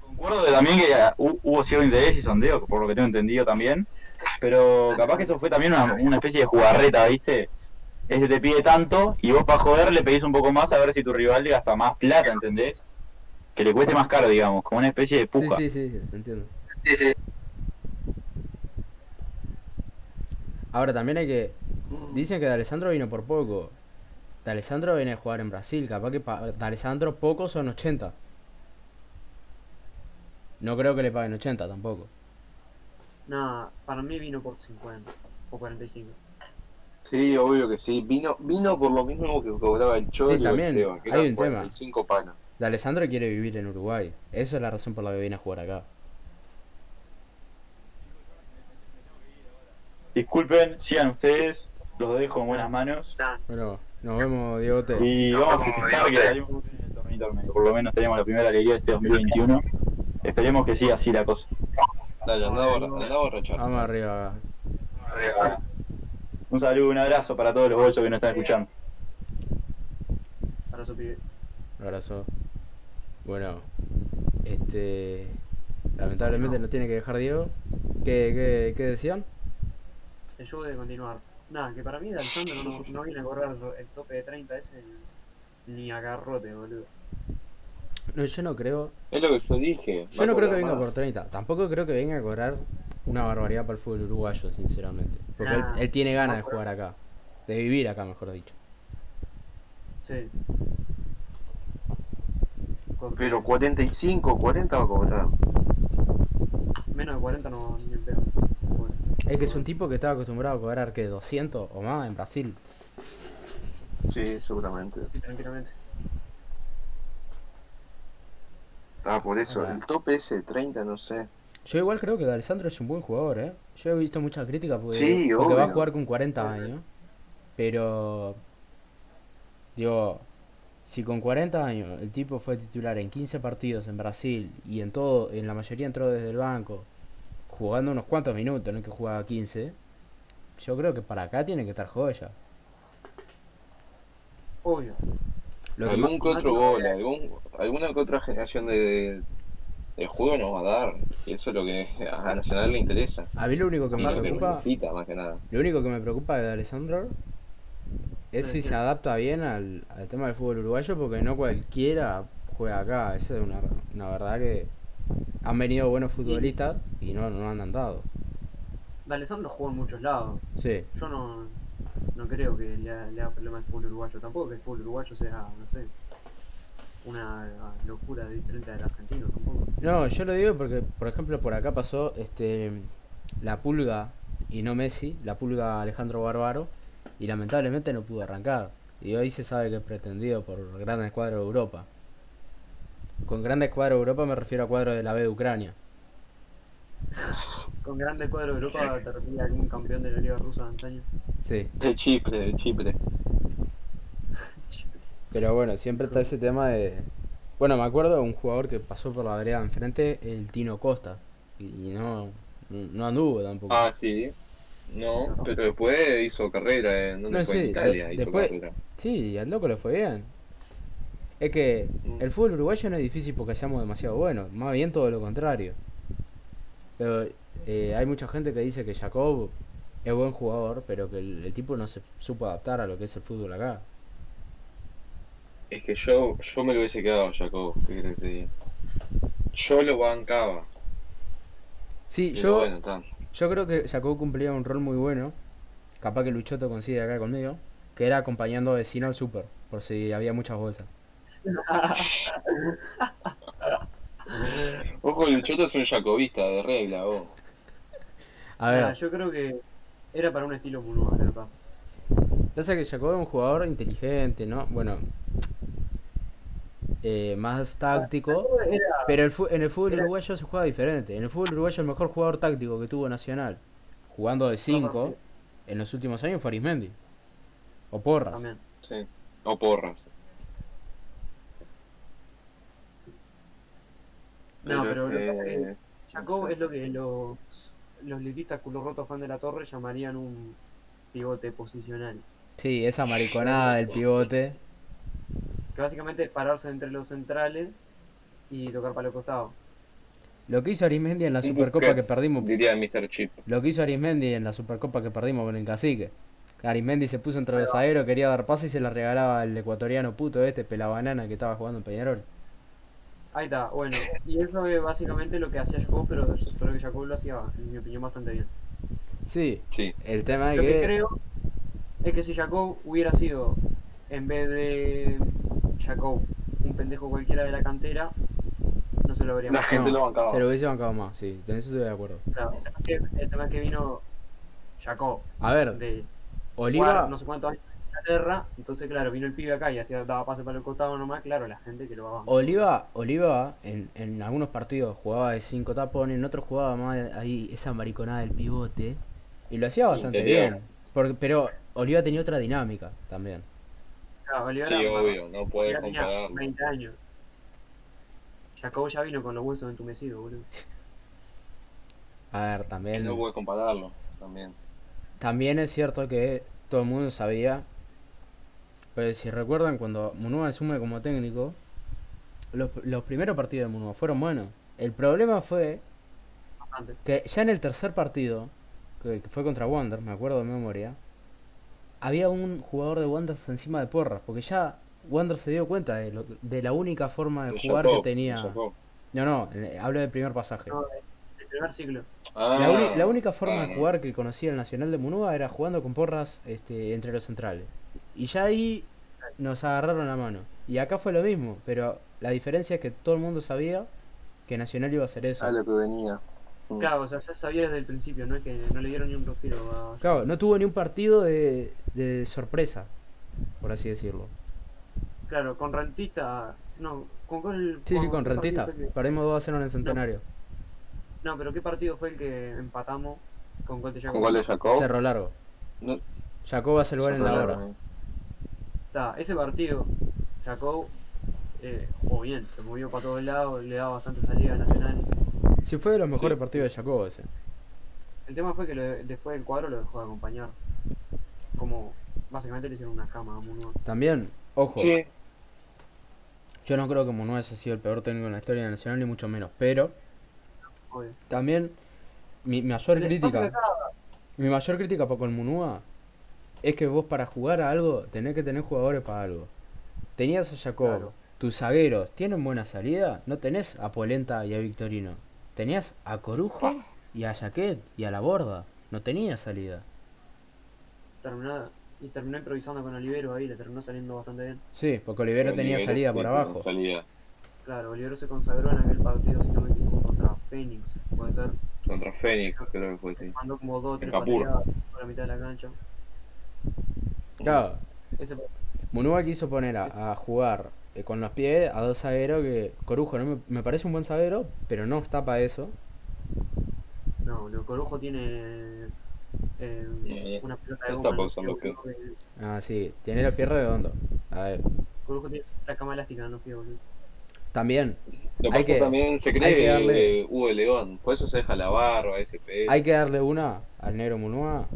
Concuerdo de también que hu- hubo cierto interés y sondeo, por lo que tengo entendido también. Pero capaz que eso fue también una, una especie de jugarreta, ¿viste? Ese te pide tanto y vos para joder le pedís un poco más a ver si tu rival le gasta más plata, ¿entendés? Que le cueste más caro, digamos, como una especie de sí, puja. sí, sí, entiendo. Sí, sí. Ahora también hay que. Dicen que D'Alessandro vino por poco. D'Alessandro viene a jugar en Brasil. Capaz que D'Alessandro poco son 80. No creo que le paguen 80 tampoco. Nada, para mí vino por 50 o 45. Sí, obvio que sí. Vino, vino por lo mismo que cobraba el Cholo Sí, también, y el Seba, que hay un tema. 45 palos. D'Alessandro quiere vivir en Uruguay. Esa es la razón por la que viene a jugar acá. Disculpen, sigan ustedes, los dejo en buenas manos. Bueno, nos vemos, Diegote. Y vamos a festejar que salimos en el torneo intermedio. Por lo menos tenemos la primera alegría de este 2021. Esperemos que siga así la cosa. Dale, andá andá a borrachar. Vamos arriba. Un saludo, un abrazo para todos los bolsos que nos están escuchando. Su pibe. Un abrazo. Bueno, este. Lamentablemente nos tiene que dejar Diego. ¿Qué, qué, qué decían? El show debe continuar. Nada, que para mí D'Alessandro no, no viene a correr el tope de 30 ese ni a garrote, boludo. No, yo no creo. Es lo que yo dije. Yo no creo que venga más. por 30. Tampoco creo que venga a cobrar una barbaridad para el fútbol uruguayo, sinceramente. Porque él, Nah, él tiene ganas de no, jugar acá. De vivir acá, mejor dicho. Sí. Pero 45, 40 va a cobrar. Menos de 40 no ni pedo. Es que es un tipo que estaba acostumbrado a cobrar que 200 o más en Brasil. Sí, seguramente. sí, tranquilamente. Ah, por eso, el tope ese de 30, no sé. Yo igual creo que D'Alessandro es un buen jugador, ¿eh? Yo he visto muchas críticas porque, Sí, porque va a jugar con 40 años. Pero... Digo, si con 40 años el tipo fue titular en 15 partidos en Brasil y en todo, en la mayoría entró desde el banco, jugando unos cuantos minutos, no es que jugaba 15, yo creo que para acá tiene que estar joya. Obvio. Lo que algún que otro gol, algún, alguna que otra generación de, de juego nos va a dar. Y eso es lo que a Nacional le interesa. a mí lo único que Y me lo que preocupa, necesita, más que nada. lo único que me preocupa de Alessandro es si se adapta bien al, al tema del fútbol uruguayo, porque no cualquiera juega acá. Esa es una, una verdad que han venido buenos futbolistas y no, no han andado. D'Alessandro jugó en muchos lados. Sí, Yo no, no creo que le, ha- le haga problema al fútbol uruguayo. Tampoco que el fútbol uruguayo sea, no sé, una locura diferente del argentino. Tampoco. no, yo lo digo porque, por ejemplo, por acá pasó este la pulga y no Messi, la pulga Alejandro Bárbaro, y lamentablemente no pudo arrancar. Y hoy se sabe que es pretendido por grandes cuadros de Europa. Con grandes cuadros de Europa me refiero a cuadros de la B de Ucrania. Con grandes cuadros de Europa te refieres a algún campeón de la Liga Rusa de antaño. Sí, De Chipre, de Chipre. pero bueno, siempre está ese tema de... Bueno, me acuerdo de un jugador que pasó por la vereda enfrente, el Tino Costa, y no, no anduvo tampoco. Ah, sí. No, pero después hizo carrera en donde No, fue sí, en Italia. de- hizo después- carrera. Sí, al loco le fue bien. Es que Mm. el fútbol uruguayo no es difícil porque seamos demasiado buenos, más bien todo lo contrario. Pero eh, hay mucha gente que dice que Jacob es buen jugador, pero que el, el tipo no se supo adaptar a lo que es el fútbol acá. Es que yo, yo me lo hubiese quedado, Jacob. ¿Qué crees que te diga? Yo lo bancaba. Sí, pero yo, bueno, yo creo que Jacob cumplía un rol muy bueno, capaz que Luchoto consigue acá conmigo, que era acompañando a vecino al super, por si había muchas bolsas. Ojo, el Choto es un jacobista de regla, vos. A ver, yo creo que era para un estilo lo que pasa. Pasa que Jacob es un jugador inteligente, ¿no? Bueno, eh, más táctico. Era, Pero el en el fútbol uruguayo se juega diferente. En el fútbol uruguayo el mejor jugador táctico que tuvo Nacional, jugando de 5 en los últimos años fue Arismendi. O Porras. también. Sí. O porras. No, pero lo que pasa es que eh, Jacob no sé. es lo que los, los litistas culo roto fan de la torre llamarían un pivote posicional. Sí, esa mariconada del pivote. Que básicamente es pararse entre los centrales y tocar para los costados. Lo que hizo Arismendi en la Supercopa que perdimos. Diría Mr. Chip. Lo que hizo Arismendi en la Supercopa que perdimos con el cacique. Arismendi se puso entre los zagueros, quería dar pase y se la regalaba al ecuatoriano puto este, pelabanana que estaba jugando en Peñarol. Ahí está, bueno. Y eso es básicamente lo que hacía Jacob, pero solo que Jacob lo hacía, en mi opinión, bastante bien. Sí, Sí. el tema es Lo que que. creo es que si Jacob hubiera sido, en vez de Jacob, un pendejo cualquiera de la cantera, no se lo habría La gente No, lo bancaba. Se lo hubiese bancado más, sí, en eso estoy de acuerdo. Claro, el tema es que- el tema es que vino Jacob A ver, de Oliva. no sé cuántos años Inglaterra, entonces claro, vino el pibe acá y hacía, daba pase para el costado nomás, claro, la gente que lo va a Oliva, Oliva en, en algunos partidos jugaba de 5 tapones, en otros jugaba más ahí esa mariconada del pivote. Y lo hacía bastante Interior. bien. Porque, pero Oliva tenía otra dinámica también. Claro, Sí, era- obvio, no tenía compararlo. 20 años. Jacob ya vino con los huesos entumecidos, boludo. A ver, también. No podés compararlo también. También es cierto que todo el mundo sabía. Pero si recuerdan, cuando Munua asume como técnico, los, los primeros partidos de Munua fueron buenos. El problema fue que ya en el tercer partido, que, que fue contra Wander, me acuerdo de memoria, había un jugador de Wander encima de Porras, porque ya Wander se dio cuenta de, lo- de la única forma de jugar Jacob, que tenía. No, no, eh, hablo del primer pasaje. No, el primer ciclo. Ah, La, uni- la única forma ah, de no. jugar que conocía el Nacional de Munúa era jugando con porras este, entre los centrales. Y ya ahí nos agarraron la mano. Y acá fue lo mismo, pero la diferencia es que todo el mundo sabía que Nacional iba a hacer eso. Ah, lo que venía. Mm. Claro, o sea, ya sabía desde el principio, no es que no le dieron ni un respiro a Claro, no tuvo ni un partido de, de sorpresa, por así decirlo. Claro, con Rentista. No, con cuál. Sí, sí, con qué Rentista. que- Perdimos 2 a 0 en el Centenario. No, pero ¿qué partido fue el que empatamos con gol de Jacob? ¿Con gol de Jacob? Cerro Largo. No, Jacob hace el gol en la hora. Está, ese partido, Jacob eh, jugó bien, se movió para todos lados, le daba bastante salida a Nacional. Sí, fue de los mejores Sí. partidos de Jacob ese. El tema fue que lo- después del cuadro lo dejó de acompañar. Como básicamente le hicieron una cama a Munua. También, ojo, Sí, yo no creo que Munúa haya sido el peor técnico en la historia de Nacional, ni mucho menos. Pero Obvio. también mi mi mayor crítica, mi mayor crítica para con Munúa es que vos para jugar a algo tenés que tener jugadores para algo. Tenías a Jacob, Claro. tus zagueros tienen buena salida, no tenés a Polenta y a Victorino. Tenías a Corujo y a Jaquet y a la borda. No tenía salida. terminó, y terminó improvisando con Olivero ahí, le terminó saliendo bastante bien. Sí, porque Olivero tenía Olivero, salida sí, por tenía abajo. Salida Claro, Olivero se consagró en aquel partido, si no me equivoco, contra Phoenix, puede ser. contra Fénix, creo que fue, sí. Mandó como dos o tres por la mitad de la cancha. Claro, Ese, Munúa quiso poner a, a jugar eh, con los pies a dos zagueros que Corujo no me, me parece un buen zaguero, pero no está para eso. no, el Corujo tiene eh, Eh, una pelota de está goma. pausando Ah, sí, tiene los pies redondos. A ver, Corujo tiene la cama elástica, no fío, boludo. también Lo Hay pasa que- también se cree que darle- eh, Hugo de León, por eso se deja la barba, SP. hay que darle una al negro Munúa.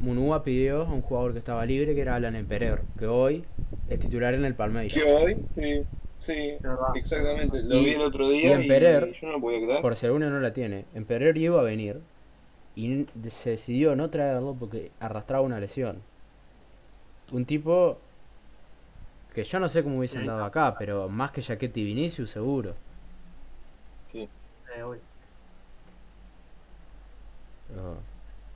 Munúa pidió a un jugador que estaba libre, que era Alan Emperer, que hoy es titular en el Palmeiras. Que hoy, sí, sí, exactamente. Lo Y- vi el otro y día y, Perer, yo no podía creer. Por si alguno no la tiene, Emperer iba a venir y se decidió no traerlo porque arrastraba una lesión. Un tipo que yo no sé cómo hubiesen dado acá, pero más que Jaquetti y Vinicius seguro. Eh, hoy. Pero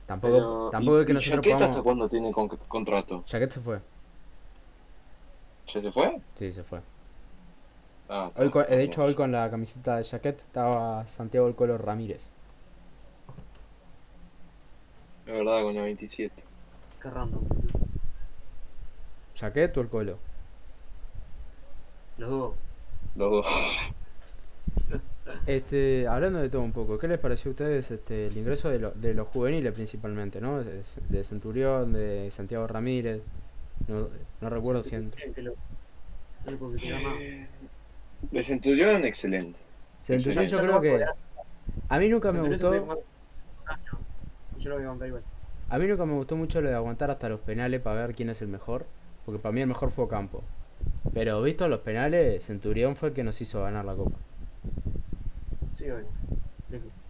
tampoco, Pero, tampoco ¿y- es que nosotros Jaqueta hasta cuándo tiene con- contrato? Jaquet se fue, ¿Ya se fue? sí, se fue. Ah, Hoy, de hecho, vamos. hoy con la camiseta de Jaquet estaba Santiago El Colo Ramírez. Es verdad, con la 27. Qué random. ¿Jaquet o El Colo? Los dos. Los dos. Este, hablando de todo un poco, ¿qué les pareció a ustedes este, el ingreso de, lo- de los juveniles principalmente, ¿no? De, de Centurión, de Santiago Ramírez, no, no recuerdo si llama- De Centurión, excelente. Centurión yo creo que a mí nunca me gustó, Yo lo voy a igual. a mí nunca me gustó mucho lo de aguantar hasta los penales para ver quién es el mejor, porque para mí el mejor fue Campo. Pero visto los penales, Centurión fue el que nos hizo ganar la copa.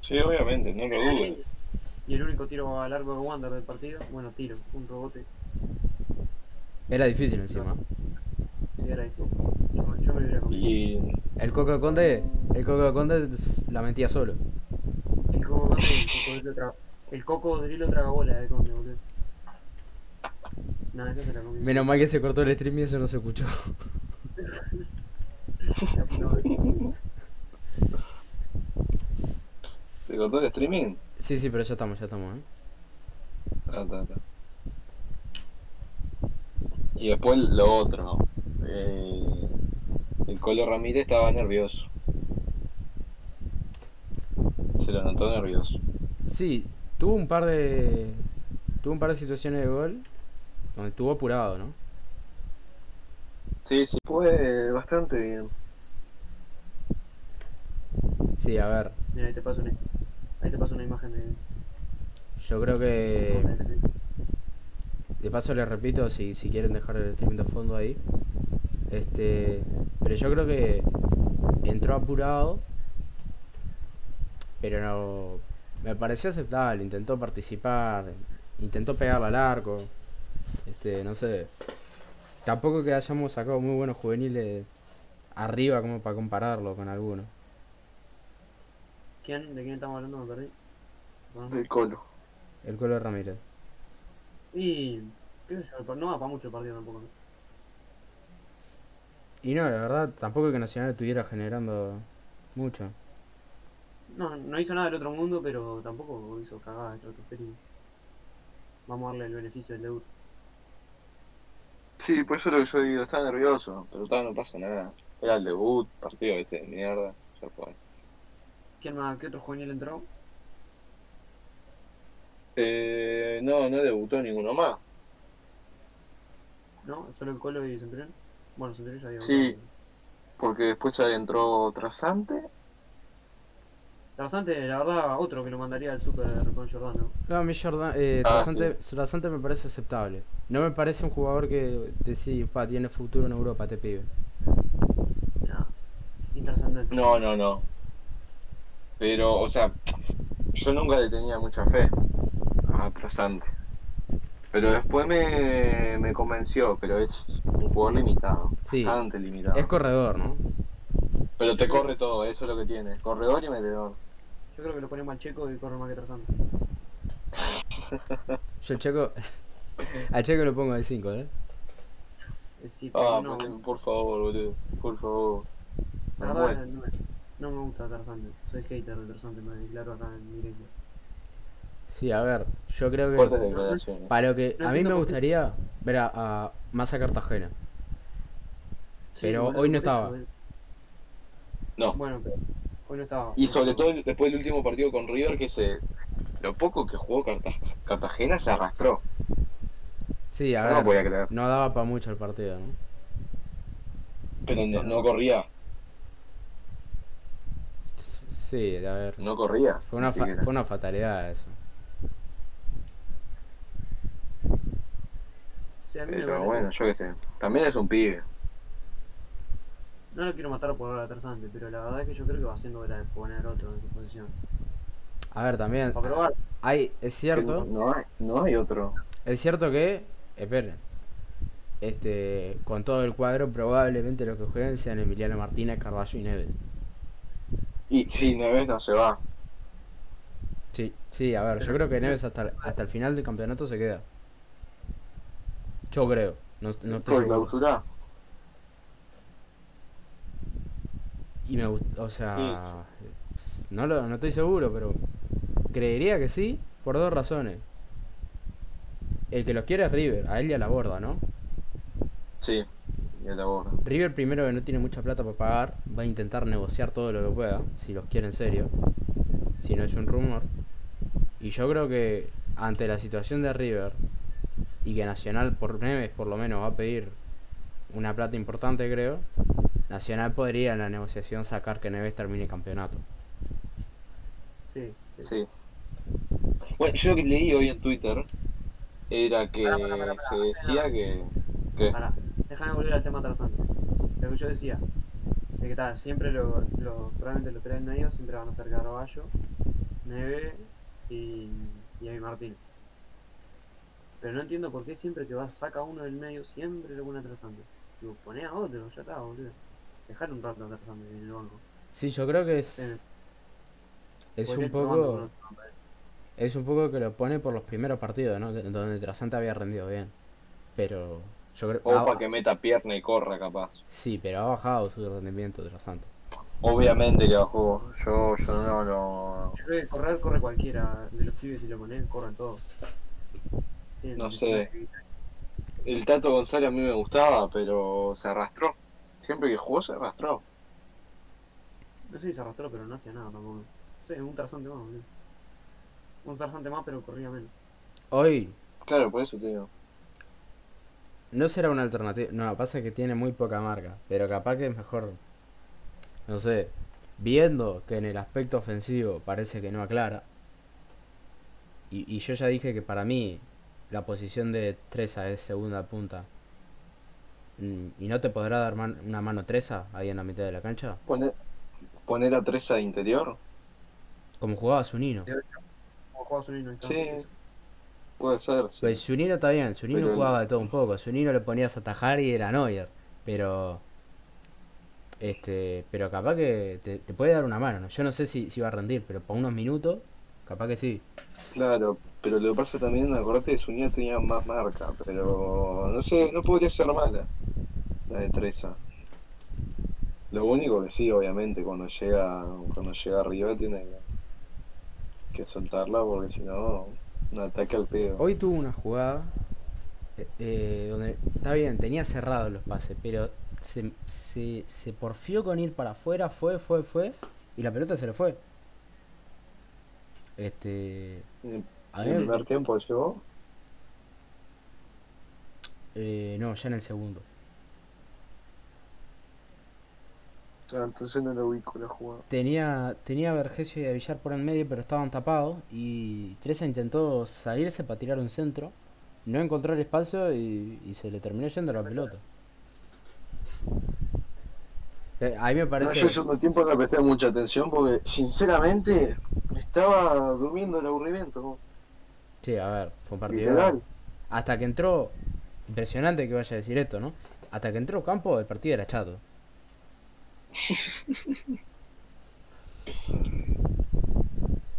Sí, obviamente, no lo dudes. Y el único tiro a largo de Wander del partido, bueno, tiro, un rebote, Era difícil encima. sí, era esto. Yo, me- yo me hubiera comido. Y El Coco Conde, el Coco Conde la metía solo. El coco Conde, el cocodrilo traga, el bola de Conde, boludo. No, esa se la. Menos mal que se cortó el stream y eso no se escuchó. Se cortó el streaming. Sí, sí, pero ya estamos, ya estamos, ¿eh? Ah, ta, ta. Y después lo otro. eh, el Colo Ramírez estaba nervioso. Se lo notó nervioso. Sí, tuvo un par de. Tuvo un par de situaciones de gol donde estuvo apurado, ¿no? Sí, sí. Fue bastante bien. Sí, a ver, Mira, ahí te paso una, ahí te paso una imagen de. yo creo que. De paso les repito, si, si quieren dejar el streaming de fondo ahí. Este. Pero yo creo que entró apurado. Pero no. Me pareció aceptable, intentó participar, intentó pegarle al arco. Este, no sé. Tampoco que hayamos sacado muy buenos juveniles arriba como para compararlo con alguno. ¿Quién? ¿De quién estamos hablando? Me perdí. Bueno. Del Colo. El Colo Ramírez. Y. ¿Qué sé yo? No va para mucho el partido tampoco. ¿no? Y no, la verdad, tampoco que Nacional estuviera generando mucho. No, no hizo nada del otro mundo, pero tampoco hizo cagada estratosférica. Vamos a darle el beneficio del debut. Sí, por eso es lo que yo digo, estaba nervioso, pero tal, no pasa nada. Era el debut, partido este de mierda, ya fue. ¿Quién más? ¿Qué otro juvenil entró? Eh, no, no debutó ninguno más. ¿No? ¿Solo el Colo y Centurión? Bueno, Centurión ya había Sí. Porque después entró Trasante. Trasante, la verdad, otro que lo mandaría al Super con Jordano. No, a mí Jordan, eh, Ah, Trasante, Trasante me parece aceptable. No me parece un jugador que decís, pa, tiene futuro en Europa, te pibe. No, no, no. Pero, o sea, yo nunca le tenía mucha fe a Trasante. Pero después me, me convenció, pero es un jugador limitado. Sí. Bastante limitado. Es corredor, ¿no? Pero te corre todo, eso es lo que tiene. Corredor y metedor. Yo creo que lo ponemos al checo y corre más que Trasante. Yo el checo. al checo lo pongo de 5, ¿eh? Eh, Sí, pero Ah, no, por favor, boludo. Por favor. Me no, me- no gusta Trasante. Soy hater de Trasante, me declaro acá en directo. Sí, a ver, yo creo Fuertes que. declaraciones. Para lo que. No A mí me gustaría ver a, a Massa Cartagena. Sí, Pero hoy no eso, estaba. No. Bueno, pero hoy no estaba. Y sobre todo después del último partido con River, que se. Lo poco que jugó Carta- Cartagena se arrastró. Sí, a No ver. podía creer. No daba para mucho el partido, ¿no? Pero no, no corría. Sí, a ver. No corría. Fue una, fa- fue una fatalidad eso. Sí, Pero bueno, yo qué sé. También es un pibe. No lo quiero matar por ahora a Trasante, pero la verdad es que yo creo que va siendo hora de poner otro en su posición. A ver, también. Para probar. Hay, es cierto. No, no hay, no hay otro. Es cierto que, esperen, este, con todo el cuadro probablemente los que jueguen sean Emiliano Martínez, Carballo y Neves. Y si Neves no se va. Sí, sí, a ver, yo creo que Neves hasta, hasta el final del campeonato se queda. Yo creo, no, no estoy por clausura. Y me gusta, o sea, no, lo, no estoy seguro, pero creería que sí, por dos razones. El que los quiere es River, a él y a la borda, ¿no? Sí. La. River primero que no tiene mucha plata para pagar, va a intentar negociar todo lo que pueda, si los quiere en serio, si no es un rumor. Y yo creo que ante la situación de River y que Nacional por Neves por lo menos va a pedir una plata importante creo, Nacional podría en la negociación sacar que Neves termine el campeonato. Sí. sí. Sí. Bueno, yo lo que leí hoy en Twitter era que se decía que. Déjame volver al tema Trasante. lo que yo decía, de que tal, siempre lo, lo- probablemente los tres medios siempre van a ser Carballo, Neve y, y Emi Martín. Pero no entiendo por qué siempre que va, saca uno del medio, siempre lo pone atrasante. Digo, poné a otro, ya está, boludo. Dejar un rato atrasante en el banco. Sí, yo creo que es. Es un poco. Es un poco que lo pone por los primeros partidos, ¿no? Donde Trasante había rendido bien. Pero. Yo creo. O ha- para que meta pierna y corra, capaz. Sí, pero ha bajado su rendimiento Trasante. Obviamente que bajó. Yo, yo no lo. Yo creo que correr corre cualquiera de los pibes si lo ponen, corren todos. Tienen No sé. El Tato González a mí me gustaba, pero se arrastró. Siempre que jugó se arrastró. No sé si se arrastró, pero no hacía nada tampoco. No sé, un tarzante más, boludo. Un tarzante más, pero corría menos. Hoy Claro, por eso te digo. No será una alternativa. No, pasa que tiene muy poca marca. Pero capaz que es mejor. No sé. Viendo que en el aspecto ofensivo parece que no aclara. Y, y yo ya dije que para mí la posición de Treza es segunda punta. Mm, ¿Y no te podrá dar man- una mano Treza ahí en la mitad de la cancha? Poner, poner a Treza de interior. Como jugaba Zunino. Como jugaba Zunino Sí. Puede ser, sí. Pues Zunino está bien, Zunino Pero- jugaba de todo un poco. Zunino le ponías a atajar y era Neuer. Pero. Este. Pero capaz que te, te puede dar una mano. ¿no? Yo no sé si, si va a rendir, pero por unos minutos, capaz que sí. Claro, pero lo que pasa también, acordate que su niño tenía más marca, pero no sé, no podría ser mala la de Treza. Lo único que sí, obviamente, cuando llega, cuando llega arriba tiene que, que soltarla porque si no, un ataque al pedo. Hoy tuvo una jugada. eh, eh, donde. Está bien, tenía cerrados los pases, pero se, se, se porfió con ir para afuera, fue, fue, fue. Y la pelota se le fue. Este. En A el primer tiempo llegó, eh, no, ya en el segundo. Ah, entonces no lo ubico la jugada. Tenía, tenía a Vergesio y a Villar por en medio, pero estaban tapados. Y Teresa intentó salirse para tirar un centro. No encontró el espacio y, y se le terminó yendo la pelota. Eh, A mí me No, parece. yo el segundo tiempo no presté mucha atención porque, sinceramente, me estaba durmiendo el aburrimiento. Sí, a ver, fue un partido. Hasta que entró. Impresionante que vaya a decir esto, ¿no? Hasta que entró Campo, el partido era chato.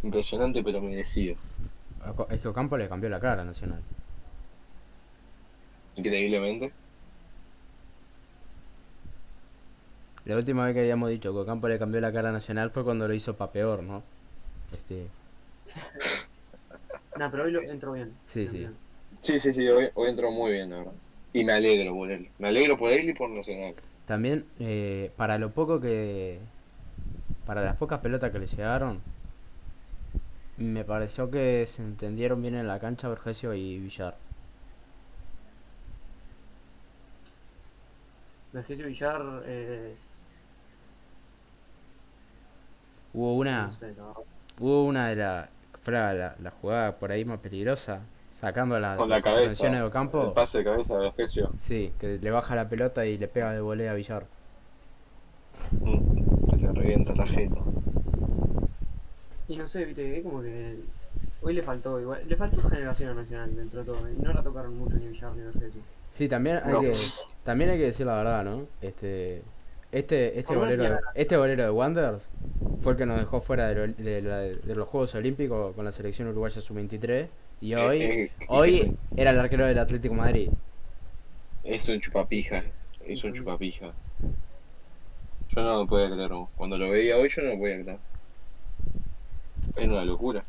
Impresionante, pero merecido. Es que Ocampo le cambió la cara a Nacional. Increíblemente. La última vez que habíamos dicho que Ocampo le cambió la cara a Nacional fue cuando lo hizo pa' peor, ¿no? Este, Nah, pero hoy lo entró bien. Sí, sí. bien. Sí, sí, sí, hoy, hoy entró muy bien, la verdad. Y me alegro por él. Me alegro por él y por Nacional. También, eh, para lo poco que. Para las pocas pelotas que le llegaron, me pareció que se entendieron bien en la cancha Vergesio y Villar. Vergesio Villar es. Hubo una, No sé, verdad. hubo una de la. Fue la, la- la jugada por ahí más peligrosa, sacando la, Con la las cabeza. de El Ocampo. pase de cabeza de Vergesio. Sí, que le baja la pelota y le pega de volea a Villar. Mm, le revienta la jeta. Y no sé, viste, es como que. Hoy le faltó, igual. Le faltó generación a Nacional dentro de todo. Y no la tocaron mucho ni Villar ni Vergesio. Sí, también hay No. que también hay que decir la verdad, ¿no? Este este este bolero de, este bolero de Wanderers fue el que nos dejó fuera de, lo- de la- de los Juegos Olímpicos con la selección uruguaya sub-23 y hoy Eh, eh, hoy era el arquero del Atlético de Madrid. Es un chupapija. Es un chupapija. Yo no lo podía creer. Cuando lo veía hoy, yo no lo podía creer. Es una locura.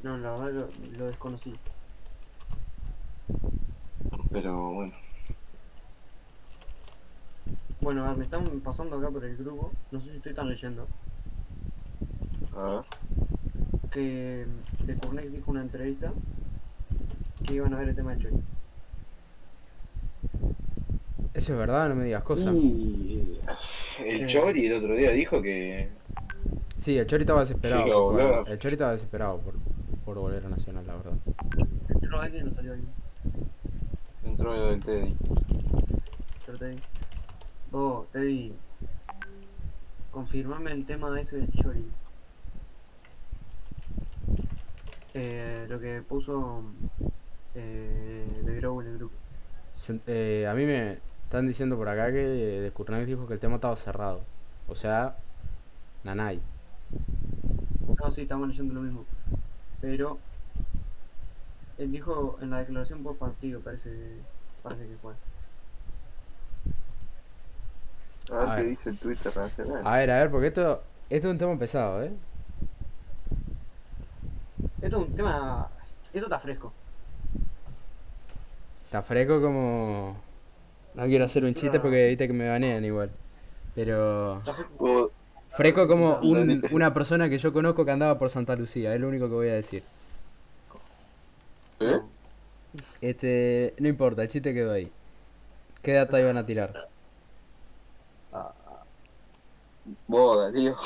No, la verdad lo, lo desconocí. Pero bueno. Bueno, a ver, me están pasando acá por el grupo. No sé si estoy tan leyendo. A ver. Que de Cornet dijo una entrevista que iban a ver el tema de Choi. Eso es verdad, no me digas cosas. Y el Que- Chori el otro día dijo que Sí, el Chori estaba desesperado. Sí, por el Chori estaba desesperado por, por volver a Nacional, la verdad. Entró alguien y no salió alguien. entró entró el Teddy. Yo te di. Vos, Teddy. Confirmame el tema ese del Chori. Eh, lo que puso eh, de Grow en el grupo. Se- eh, a mí me están diciendo por acá que de Kurnax dijo que el tema estaba cerrado. O sea, Nanay. No, sí, estamos leyendo lo mismo. Pero él dijo en la declaración post partido, parece, parece que fue. A ver A qué ver. dice el Twitter nacional. A ver, a ver, porque esto, esto es un tema pesado, ¿eh? Esto es un tema. Esto está fresco. Está fresco como... No quiero hacer un chiste porque viste que me banean igual. Pero... Está fresco. Como un- una persona que yo conozco que andaba por Santa Lucía, es lo único que voy a decir. ¿Eh? Este, no importa, el chiste quedó ahí. ¿Qué data iban a tirar? Vos, Darío.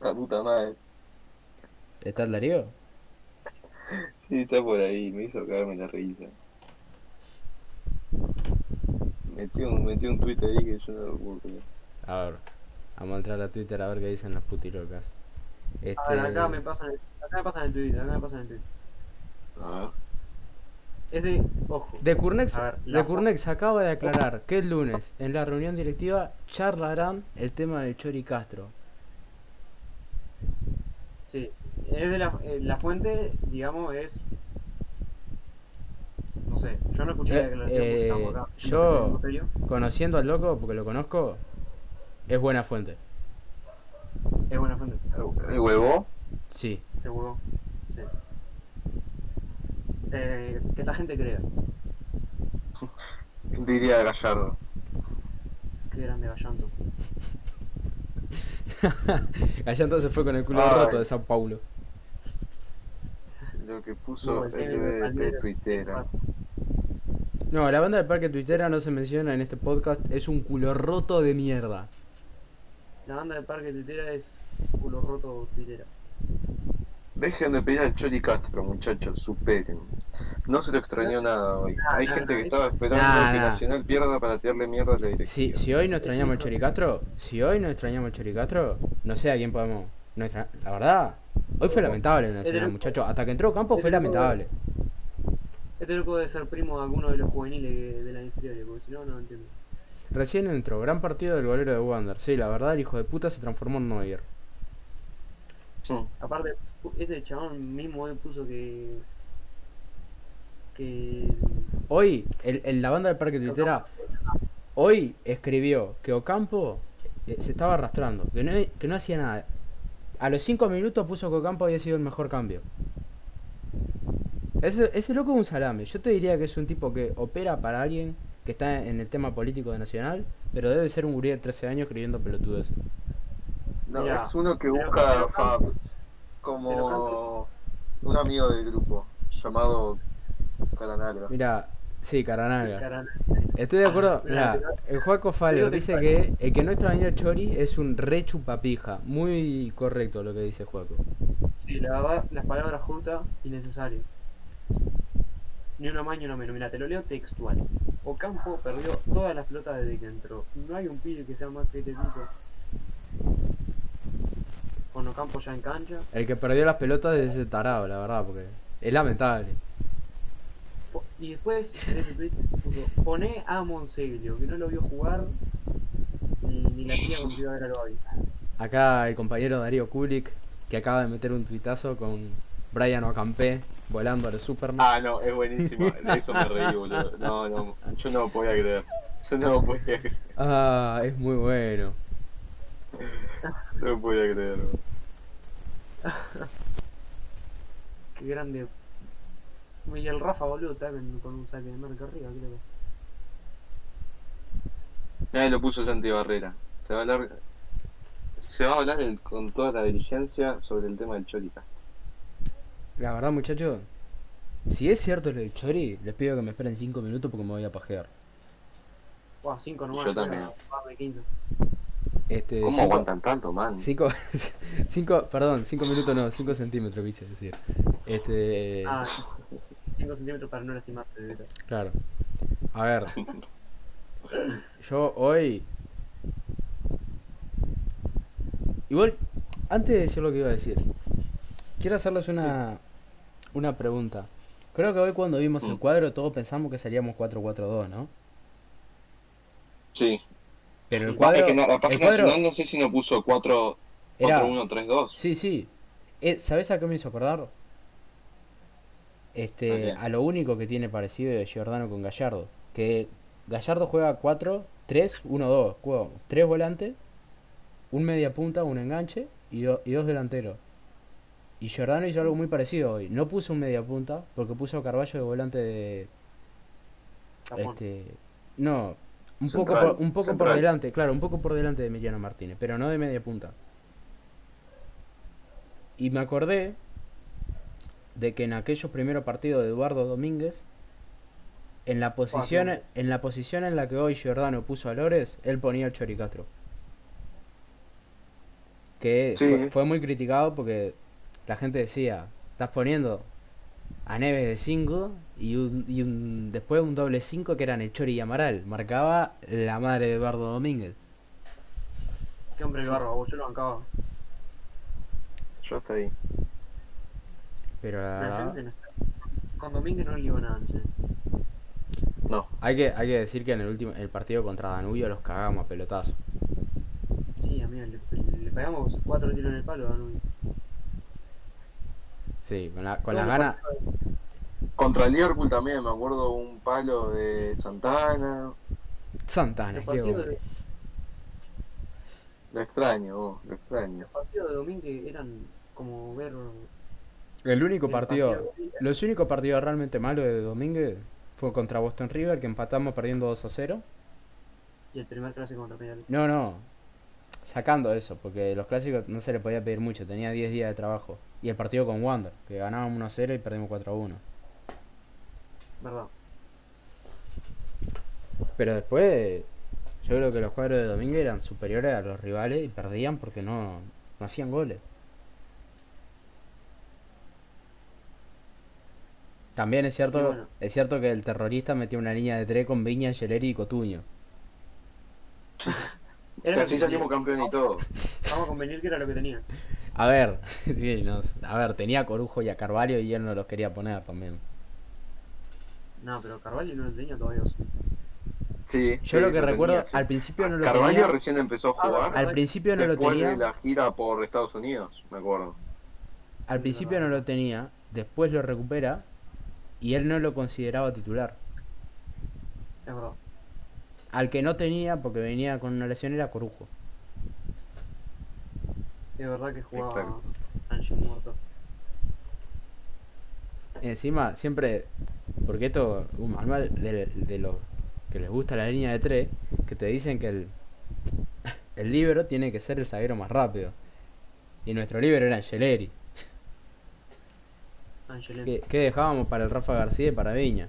La puta madre. ¿Está el Darío? Sí, está por ahí, me hizo cagarme la risa. Metió un, metió un tweet ahí que yo no lo puedo creer. A ver, vamos a entrar a Twitter a ver qué dicen las putilocas. Este, A ver, acá me pasan el, acá me pasan el Twitter, acá me pasan el Twitter. A ver. Es de. Ojo. De Curnex, A ver, la de Curnex acaba de aclarar que el lunes en la reunión directiva charlarán el tema de Chori Castro. Sí. Es de la, eh, la fuente, digamos, es. No sé, yo no escuché la Eh, declaración porque eh, estamos acá. yo- el. Conociendo al loco, porque lo conozco, es buena fuente. Es buena fuente. ¿El huevo? Sí. Te huevo. Sí. Eh, que la gente crea. Diría Gallardo. Qué grande Gallanto. Allá entonces fue con el culo Ay. roto de Sao Paulo. Lo que puso No, el de Palmeiras. Twittera. No, la banda de Parque Twittera no se menciona en este podcast, es un culo roto de mierda. La banda de Parque Twittera es culo roto Twittera. Dejen de pedir al Chori Castro, muchachos, superen. No se lo extrañó nada hoy. Hay nah, gente que nah. estaba esperando Nah, que nah. Nacional pierda para tirarle mierda a la dirección. Si, si hoy no extrañamos el Choricastro, si hoy no extrañamos el Choricastro, no sé a quién podemos. no extra- La verdad, hoy fue lamentable el Nacional, muchachos. Hasta que entró Campo fue lamentable. Este loco debe ser primo de alguno de los juveniles de, la inferior, porque si no, no lo entiendo. Recién entró, gran partido del golero de Wander. Sí, la verdad, el hijo de puta se transformó en Neuer. Sí. Aparte, este chabón mismo hoy puso que. Que. Hoy, el, el- la banda del Parque Twittera, hoy escribió que Ocampo eh, se estaba arrastrando, que no, que no hacía nada. A los 5 minutos puso que Ocampo había sido el mejor cambio. Ese, ese loco es un salame. Yo te diría que es un tipo que opera para alguien que está en el tema político de Nacional, pero debe ser un gurí de 13 años creyendo pelotudes. No, es uno que busca fabs. Como un amigo del grupo llamado Caranalga. Mira, sí, Caranaga. Carana. Estoy de acuerdo. Mira, el Juaco Faller dice que el que no extraña a Chori es un re chupapija. Muy correcto lo que dice Juaco. Sí, la verdad, las palabras juntas y necesarias. Ni una más ni una menos. Mira, te lo leo textual. Ocampo perdió todas las pelotas desde que entró. No hay un pibe que sea más que este tipo. Con Ocampo ya en cancha. El que perdió las pelotas es ese tarado, la verdad, porque es lamentable. Y después, en ese tweet, puso, pone a Monseglio, que no lo vio jugar ni, ni la tía cuando iba a ver al Babi. Acá el compañero Darío Kulik, que acaba de meter un tuitazo con Brian Ocampé volando a los Superman. Ah, no, es buenísimo. De eso me reí, boludo. No, no, yo no lo podía creer. Yo no lo podía creer. Ah, es muy bueno. No lo podía creer. boludo. Qué grande. Y el Rafa, boludo, está con, un saque de marca arriba, creo. Nadie lo puso Santi Barrera. Se va a hablar. Se va a hablar el- con toda la diligencia sobre el tema del Chorica. La verdad, muchachos, si es cierto lo de Chori, les pido que me esperen 5 minutos porque me voy a pajear. Buah, 5 nomás. Yo también. Más de 15. Este, ¿Cómo cinco- aguantan tanto, man? Cinco, cinco, perdón, cinco minutos no, cinco centímetros quise decir. Este, Ah, 5 centímetros para no lastimarte, de claro. A ver. Yo hoy. Igual, antes de decir lo que iba a decir, quiero hacerles una, una pregunta. Creo que hoy cuando vimos el Mm. cuadro todos pensamos que seríamos 4-4-2, ¿no? Sí. Pero el Es cuadro, que na- la el página cuadro nacional no sé si no puso 4 era... 4-1-3-2. Sí, sí. Eh, ¿Sabes a qué me hizo acordar? ¿A Este, qué? a lo único que tiene parecido de Giordano con Gallardo. Que Gallardo juega 4, 3, 1, 2. Juega 3 volantes, un media punta, un enganche y, do- y dos delanteros. Y Giordano hizo algo muy parecido hoy. No puso un media punta porque puso a Carballo de volante de. Este, no, un poco, por, un poco por delante, claro, un poco por delante de Emiliano Martínez, pero no de media punta. Y me acordé de que en aquellos primeros partidos de Eduardo Domínguez, en la posición, en la posición en la que hoy Giordano puso a Lores, él ponía al Choricastro. Que Sí. fue, fue muy criticado porque la gente decía, estás poniendo a Neves de 5 y, un, y un, después un doble 5 que eran el Chori y Amaral. Marcaba la madre de Eduardo Domínguez. Qué hombre el barro, vos yo lo bancaba. Yo hasta ahí. Pero la La verdad, gente no sabe. Con Domínguez no le iba nada. No. hay que, hay que decir que en el último el partido contra Danubio los cagamos a pelotazo. Sí, amigo, le, le pegamos cuatro tiros en el palo a Danubio. Sí, con, la, con las No, ganas. Contra el Liverpool también me acuerdo un palo de Santana. Santana, qué de, Lo extraño, vos, lo extraño. los partidos de Domínguez eran como ver. El único el partido, los únicos partidos realmente malos de Domínguez fue contra Boston River, que empatamos perdiendo 2 a 0. Y el primer clásico contra Peñarol. No, no, sacando eso, porque los clásicos no se le podía pedir mucho, tenía 10 días de trabajo. Y el partido con Wander, que ganábamos 1 a 0 y perdimos 4 a 1. ¿Verdad? Pero después, yo creo que los cuadros de Domínguez eran superiores a los rivales y perdían porque no, no hacían goles. También es cierto, bueno. es cierto que el terrorista metió una línea de 3 con Viña, Angeleri y Cotuño. Que salimos campeón y todo. Vamos a convenir que era lo que tenía. A ver, sí, no, a ver, tenía a Corujo y a Carvalho y él no los quería poner también. No, pero Carvalho no lo tenía todavía. sí. Sí. Yo sí, lo que recuerdo, tenía, sí. al principio no lo Carvalho tenía. recién empezó a jugar Al principio no lo después tenía. de la gira por Estados Unidos, me acuerdo. Al principio no lo tenía, después lo recupera y él no lo consideraba titular. Es verdad. Al que no tenía, porque venía con una lesión, era Corujo. Es verdad que jugaba Exacto. Angie muerto. Encima, siempre, porque esto, un manual de, de los que les gusta la línea de 3, que te dicen que el, el libro tiene que ser el zaguero más rápido. Y nuestro libro era Angeleri. Angelén. ¿Qué, qué dejábamos para el Rafa García y para Viña?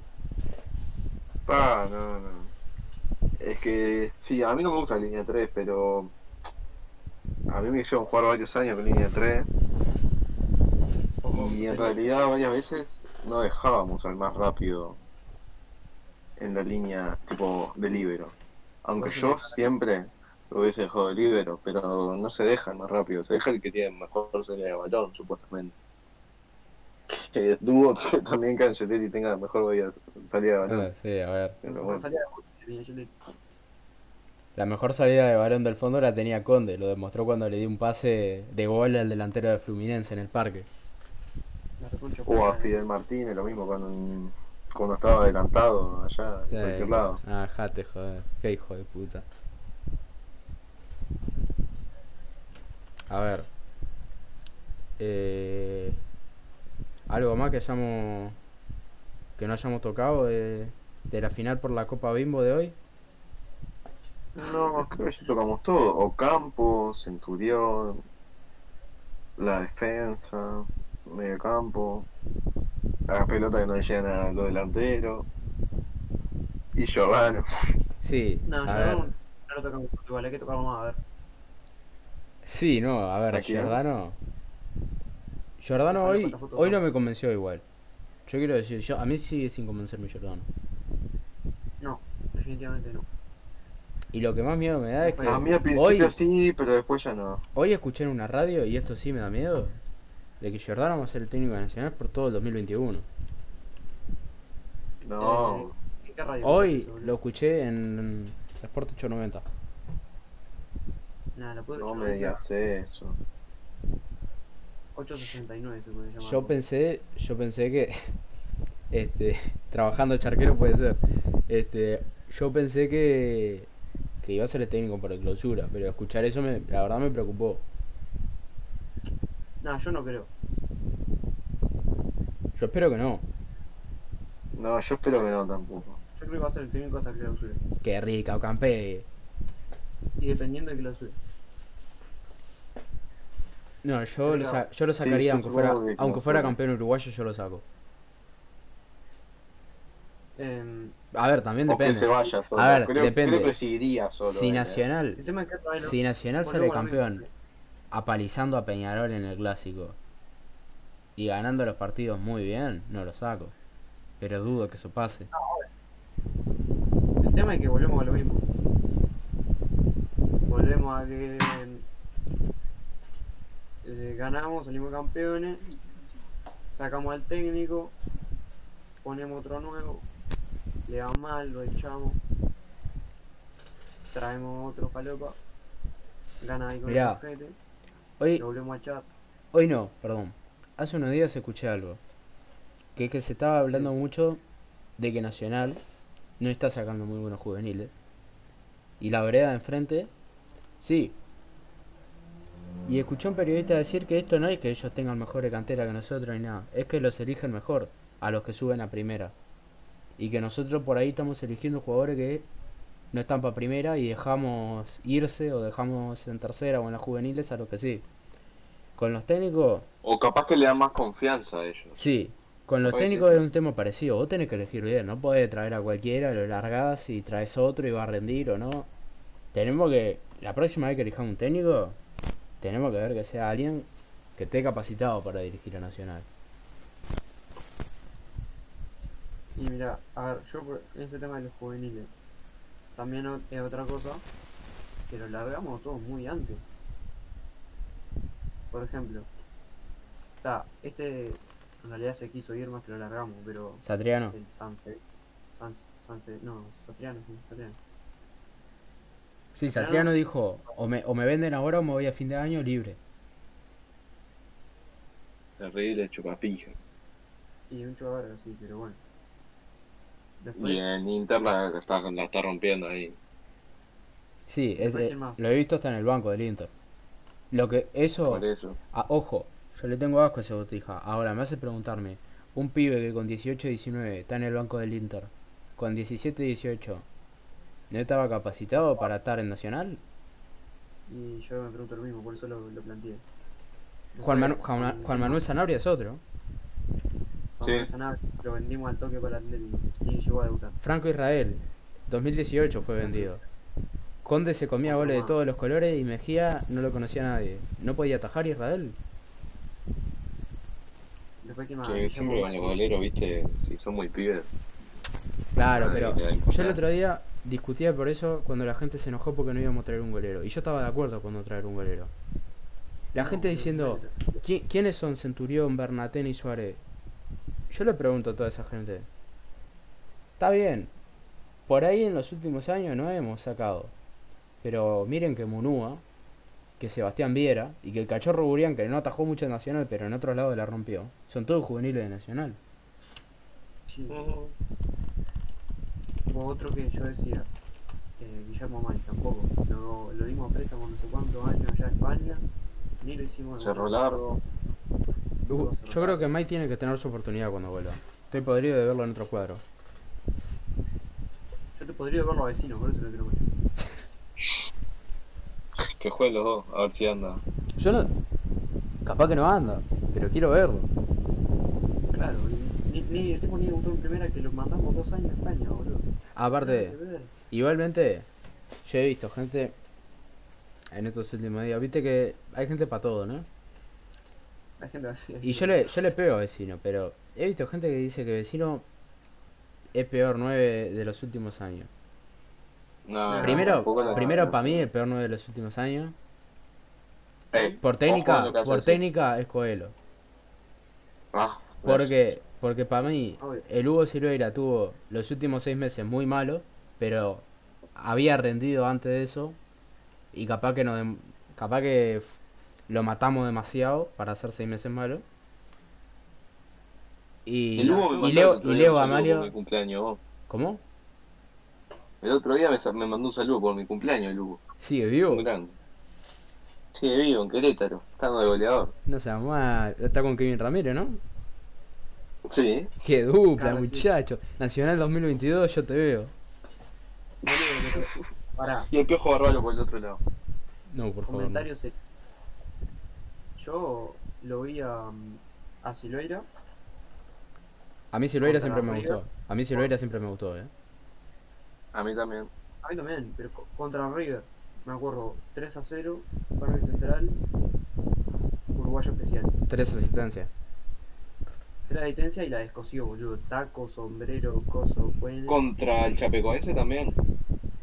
Ah, no, no. Es que sí, a mí no me gusta la línea 3, pero a mí me hicieron jugar varios años con línea 3 Ojo, y en realidad varias veces no dejábamos al más rápido en la línea tipo de libero. Aunque Vos yo siempre lo hubiese dejado de libero, pero no se deja el más rápido, se deja el que tiene mejor salida de balón, supuestamente. Que dudo que también que Angeleri tenga mejor salida de balón. Ah, sí, a ver. Pero bueno. La mejor salida de balón del fondo la tenía Conde, lo demostró cuando le dio un pase de gol al delantero de Fluminense en el parque. O a. Fidel Martínez, lo mismo cuando, cuando estaba adelantado allá, en Eh, cualquier lado. Ah, jate, joder. Qué hijo de puta. A ver. Eh, ¿Algo más que hayamos. que no hayamos tocado de, de la final por la Copa Bimbo de hoy? No, creo que ya tocamos todo. Ocampo, Centurión, la defensa, medio campo, la pelota que no le llegan a los delanteros. Y Giordano. Sí, No, a ya ver. no, no lo tocamos igual, hay que tocarlo más, a ver. Sí, no, a ver, ¿A quién? Giordano. Giordano Ojalá hoy, hoy no ¿no? me convenció igual. Yo quiero decir, yo, a mí sigue sin convencerme Giordano. No, definitivamente no. Y lo que más miedo me da es que A mí al principio hoy, sí, pero después ya no. hoy escuché en una radio, y esto sí me da miedo, de que Jordano va a ser el técnico de Nacional por todo el 2021. No. ¿En qué radio Hoy lo escuché en Sport 890. Nah, la puedo No me digas eso. 869 se puede llamar. Yo pensé, yo pensé que este trabajando charquero puede ser. Este, yo pensé que que iba a ser el técnico por el clausura, pero escuchar eso me, la verdad me preocupó. Nah, yo no creo. Yo espero que no. No, yo espero que no tampoco. Yo creo que va a ser el técnico hasta clausura. Que rica, Ocampe. Y dependiendo de clausura. No, yo lo, sa- yo lo sacaría aunque fuera que aunque fuera campeón uruguayo, yo lo saco. Em, A ver, también depende. se vaya solo. A ver, creo, depende. Creo que seguiría solo. Si eh. Nacional, no- si Nacional sale campeón apalizando a Peñarol en el clásico y ganando los partidos muy bien, no lo saco. Pero dudo que eso pase. El tema es que volvemos a lo mismo. Volvemos a que eh, ganamos, salimos campeones, sacamos al técnico, ponemos otro nuevo, le va mal, lo echamos, traemos otro falopa, gana ahí con Mirá. el ojete, Hoy, lo volvemos a echar. hoy no, perdón. Hace unos días escuché algo. Que es que se estaba hablando mucho de que Nacional no está sacando muy buenos juveniles. Y la vereda de enfrente, sí. Y escuché a un periodista decir que esto no es que ellos tengan mejores cantera que nosotros ni nada. Es que los eligen mejor a los que suben a primera. Y que nosotros por ahí estamos eligiendo jugadores que no están para primera y dejamos irse o dejamos en tercera o en las juveniles a los que sí. Con los técnicos, O capaz que le dan más confianza a ellos. sí. Con los técnicos sí. es un tema parecido. Vos tenés que elegir bien. No podés traer a cualquiera, lo largás y traes otro y va a rendir o no. Tenemos que, la próxima vez que elijamos un técnico, tenemos que ver que sea alguien que esté capacitado para dirigir a Nacional. Y mira, a ver, yo por ese tema de los juveniles, también es otra cosa, que lo largamos todos muy antes. Por ejemplo, está, este en realidad se quiso ir más que lo largamos, pero Satriano. el Sanse, Sanse, Sanse, no, Satriano, sí, Satriano. Sí, Satriano dijo, o me, o me venden ahora o me voy a fin de año libre. Terrible chupapija. Y mucho verga, sí, pero bueno. Después, Y en Inter la está, la está rompiendo ahí. Sí, es, eh, lo he visto hasta en el banco del Inter. Lo que, eso, Por eso. ah, ojo, yo le tengo asco a esa botija. Ahora me hace preguntarme, un pibe que con 18 19 está en el banco del Inter, con 17 18, ¿no estaba capacitado para estar en Nacional? y yo me pregunto lo mismo, por eso lo, lo planteé. Juan, Manu- Después, Juan, con- Juan Manuel Sanabria es otro. Sí. Lo vendimos al toque para el Atlético y llegó a debutar. Franco Israel, 2018 fue vendido. Conde se comía goles de todos los colores y Mejía no lo conocía nadie. ¿No podía atajar Israel? Después, ¿quién más? Que Guillermo siempre con los goleros, viste, si son muy pibes. Claro, pero yo el otro día discutía por eso cuando la gente se enojó porque no íbamos a traer un golero. Y yo estaba de acuerdo con no traer un golero. La No, gente diciendo, "¿Qui- ¿quiénes son Centurión, Bernatén y Suárez? Yo le pregunto a toda esa gente. Está bien, por ahí en los últimos años no hemos sacado. Pero miren que Munúa, que Sebastián Viera y que el cachorro Burián, que no atajó mucho en Nacional, pero en otro lado la rompió, son todos juveniles de Nacional. Sí. Hubo otro que yo decía, eh, Guillermo Mari, tampoco. Lo, lo dimos a préstamo no sé cuántos años allá en España, ni lo hicimos. Cerro largo. Uh, yo creo que Mike tiene que tener su oportunidad cuando vuelva. Estoy podrido de verlo en otro cuadro. Yo te podría verlo a vecino, por eso lo quiero mucho. Que jueguen los dos, a ver si anda. Yo no. Capaz que no anda, pero quiero verlo. Claro, y ni, ni el tipo ni debutó en primera que lo mandamos dos años a España, boludo. Aparte, igualmente, yo he visto gente en estos últimos días. Viste que hay gente para todo, ¿no? La gente así. Y yo le, yo le pego a vecino, pero he visto gente que dice que vecino es peor 9 de los últimos años. No, Primero, la- primero para mí el peor 9 de los últimos años. Ey, Por técnica, por así. técnica es Coelho. Ah, Porque, porque para mí, Obvio. el Hugo Silveira tuvo los últimos seis meses muy malos, pero había rendido antes de eso y capaz que no dem- capaz que lo matamos demasiado para hacer seis meses malos. Y, Hugo y Leo, y Leo mi Gamalio, cumpleaños, vos. ¿cómo? El otro día me, sa- me mandó un saludo por mi cumpleaños, el Hugo. ¿Sigue vivo? Un grande. Sí, vivo en Querétaro, estando de goleador. No se llama, está con Kevin Ramírez, ¿no? Sí, Qué dupla, Claro, sí. muchacho. Nacional 2022, yo te veo. Pará, y el piojo barbaro por el otro lado. No, por favor. no. se- Yo lo vi a, a Silveira. A mí Silveira Contra siempre me River. gustó. A mí Silveira siempre me gustó, eh. A mí también. A mí también, pero co- contra River. Me acuerdo 3 a 0, Parque Central, Uruguayo especial. Tres asistencias. La asistencia y la descosió, boludo. Taco, sombrero, coso, puente. Contra el Chapecoense también.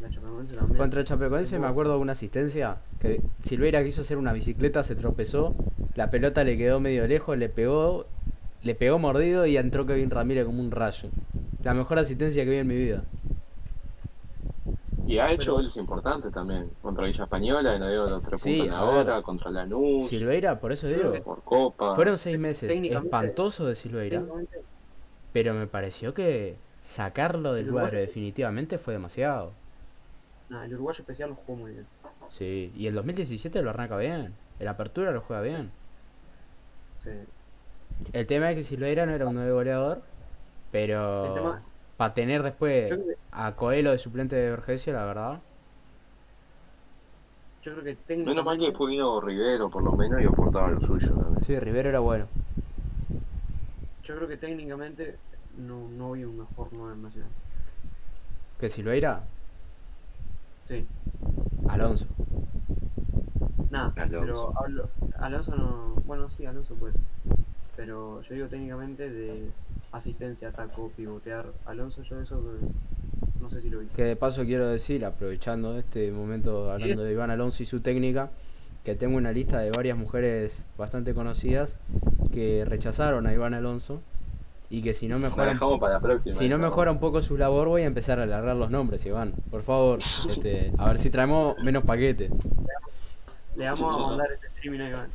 La Chapecoense también. Contra el Chapecoense me acuerdo de una asistencia que Silveira quiso hacer una bicicleta, se tropezó, la pelota le quedó medio lejos, le pegó, le pegó mordido y entró Kevin Ramírez como un rayo. La mejor asistencia que vi en mi vida. Y ha hecho goles importantes también. Contra Villa Española, dio los tres Sí, puntos ahora. Contra Lanús, Silveira, por eso digo, por Copa. fueron seis meses espantosos de Silveira, pero me pareció que sacarlo del El cuadro Uruguay- definitivamente fue demasiado. nah, el Uruguayo especial lo jugó muy bien. Sí, y el 2017 lo arranca bien, el Apertura lo juega bien. Sí. El tema es que Silveira no era un nuevo goleador, El pero tema- para tener después a Coelho de suplente de Vergesio, la verdad. yo creo que técnicamente. Menos mal que después vino Rivero, por lo menos, y aportaba lo suyo también. Sí, Rivero era bueno. Yo creo que técnicamente no, no vi un mejor 9 en Nacional. Que Silveira, Sí. Alonso. Nada, Alonso. pero hablo, Alonso no. Bueno, sí, Alonso puede ser. Pero yo digo técnicamente de asistencia, ataco, pivotear. Alonso, yo eso que no sé si lo vi. Que de paso quiero decir, aprovechando este momento hablando de Iván Alonso y su técnica, que tengo una lista de varias mujeres bastante conocidas que rechazaron a Iván Alonso y que si no mejora, dejamos para la próxima. si no esa. mejora un poco su labor voy a empezar a alargar los nombres, Iván. Por favor, este, a ver si traemos menos paquete. Le vamos a mandar este streaming a Iván.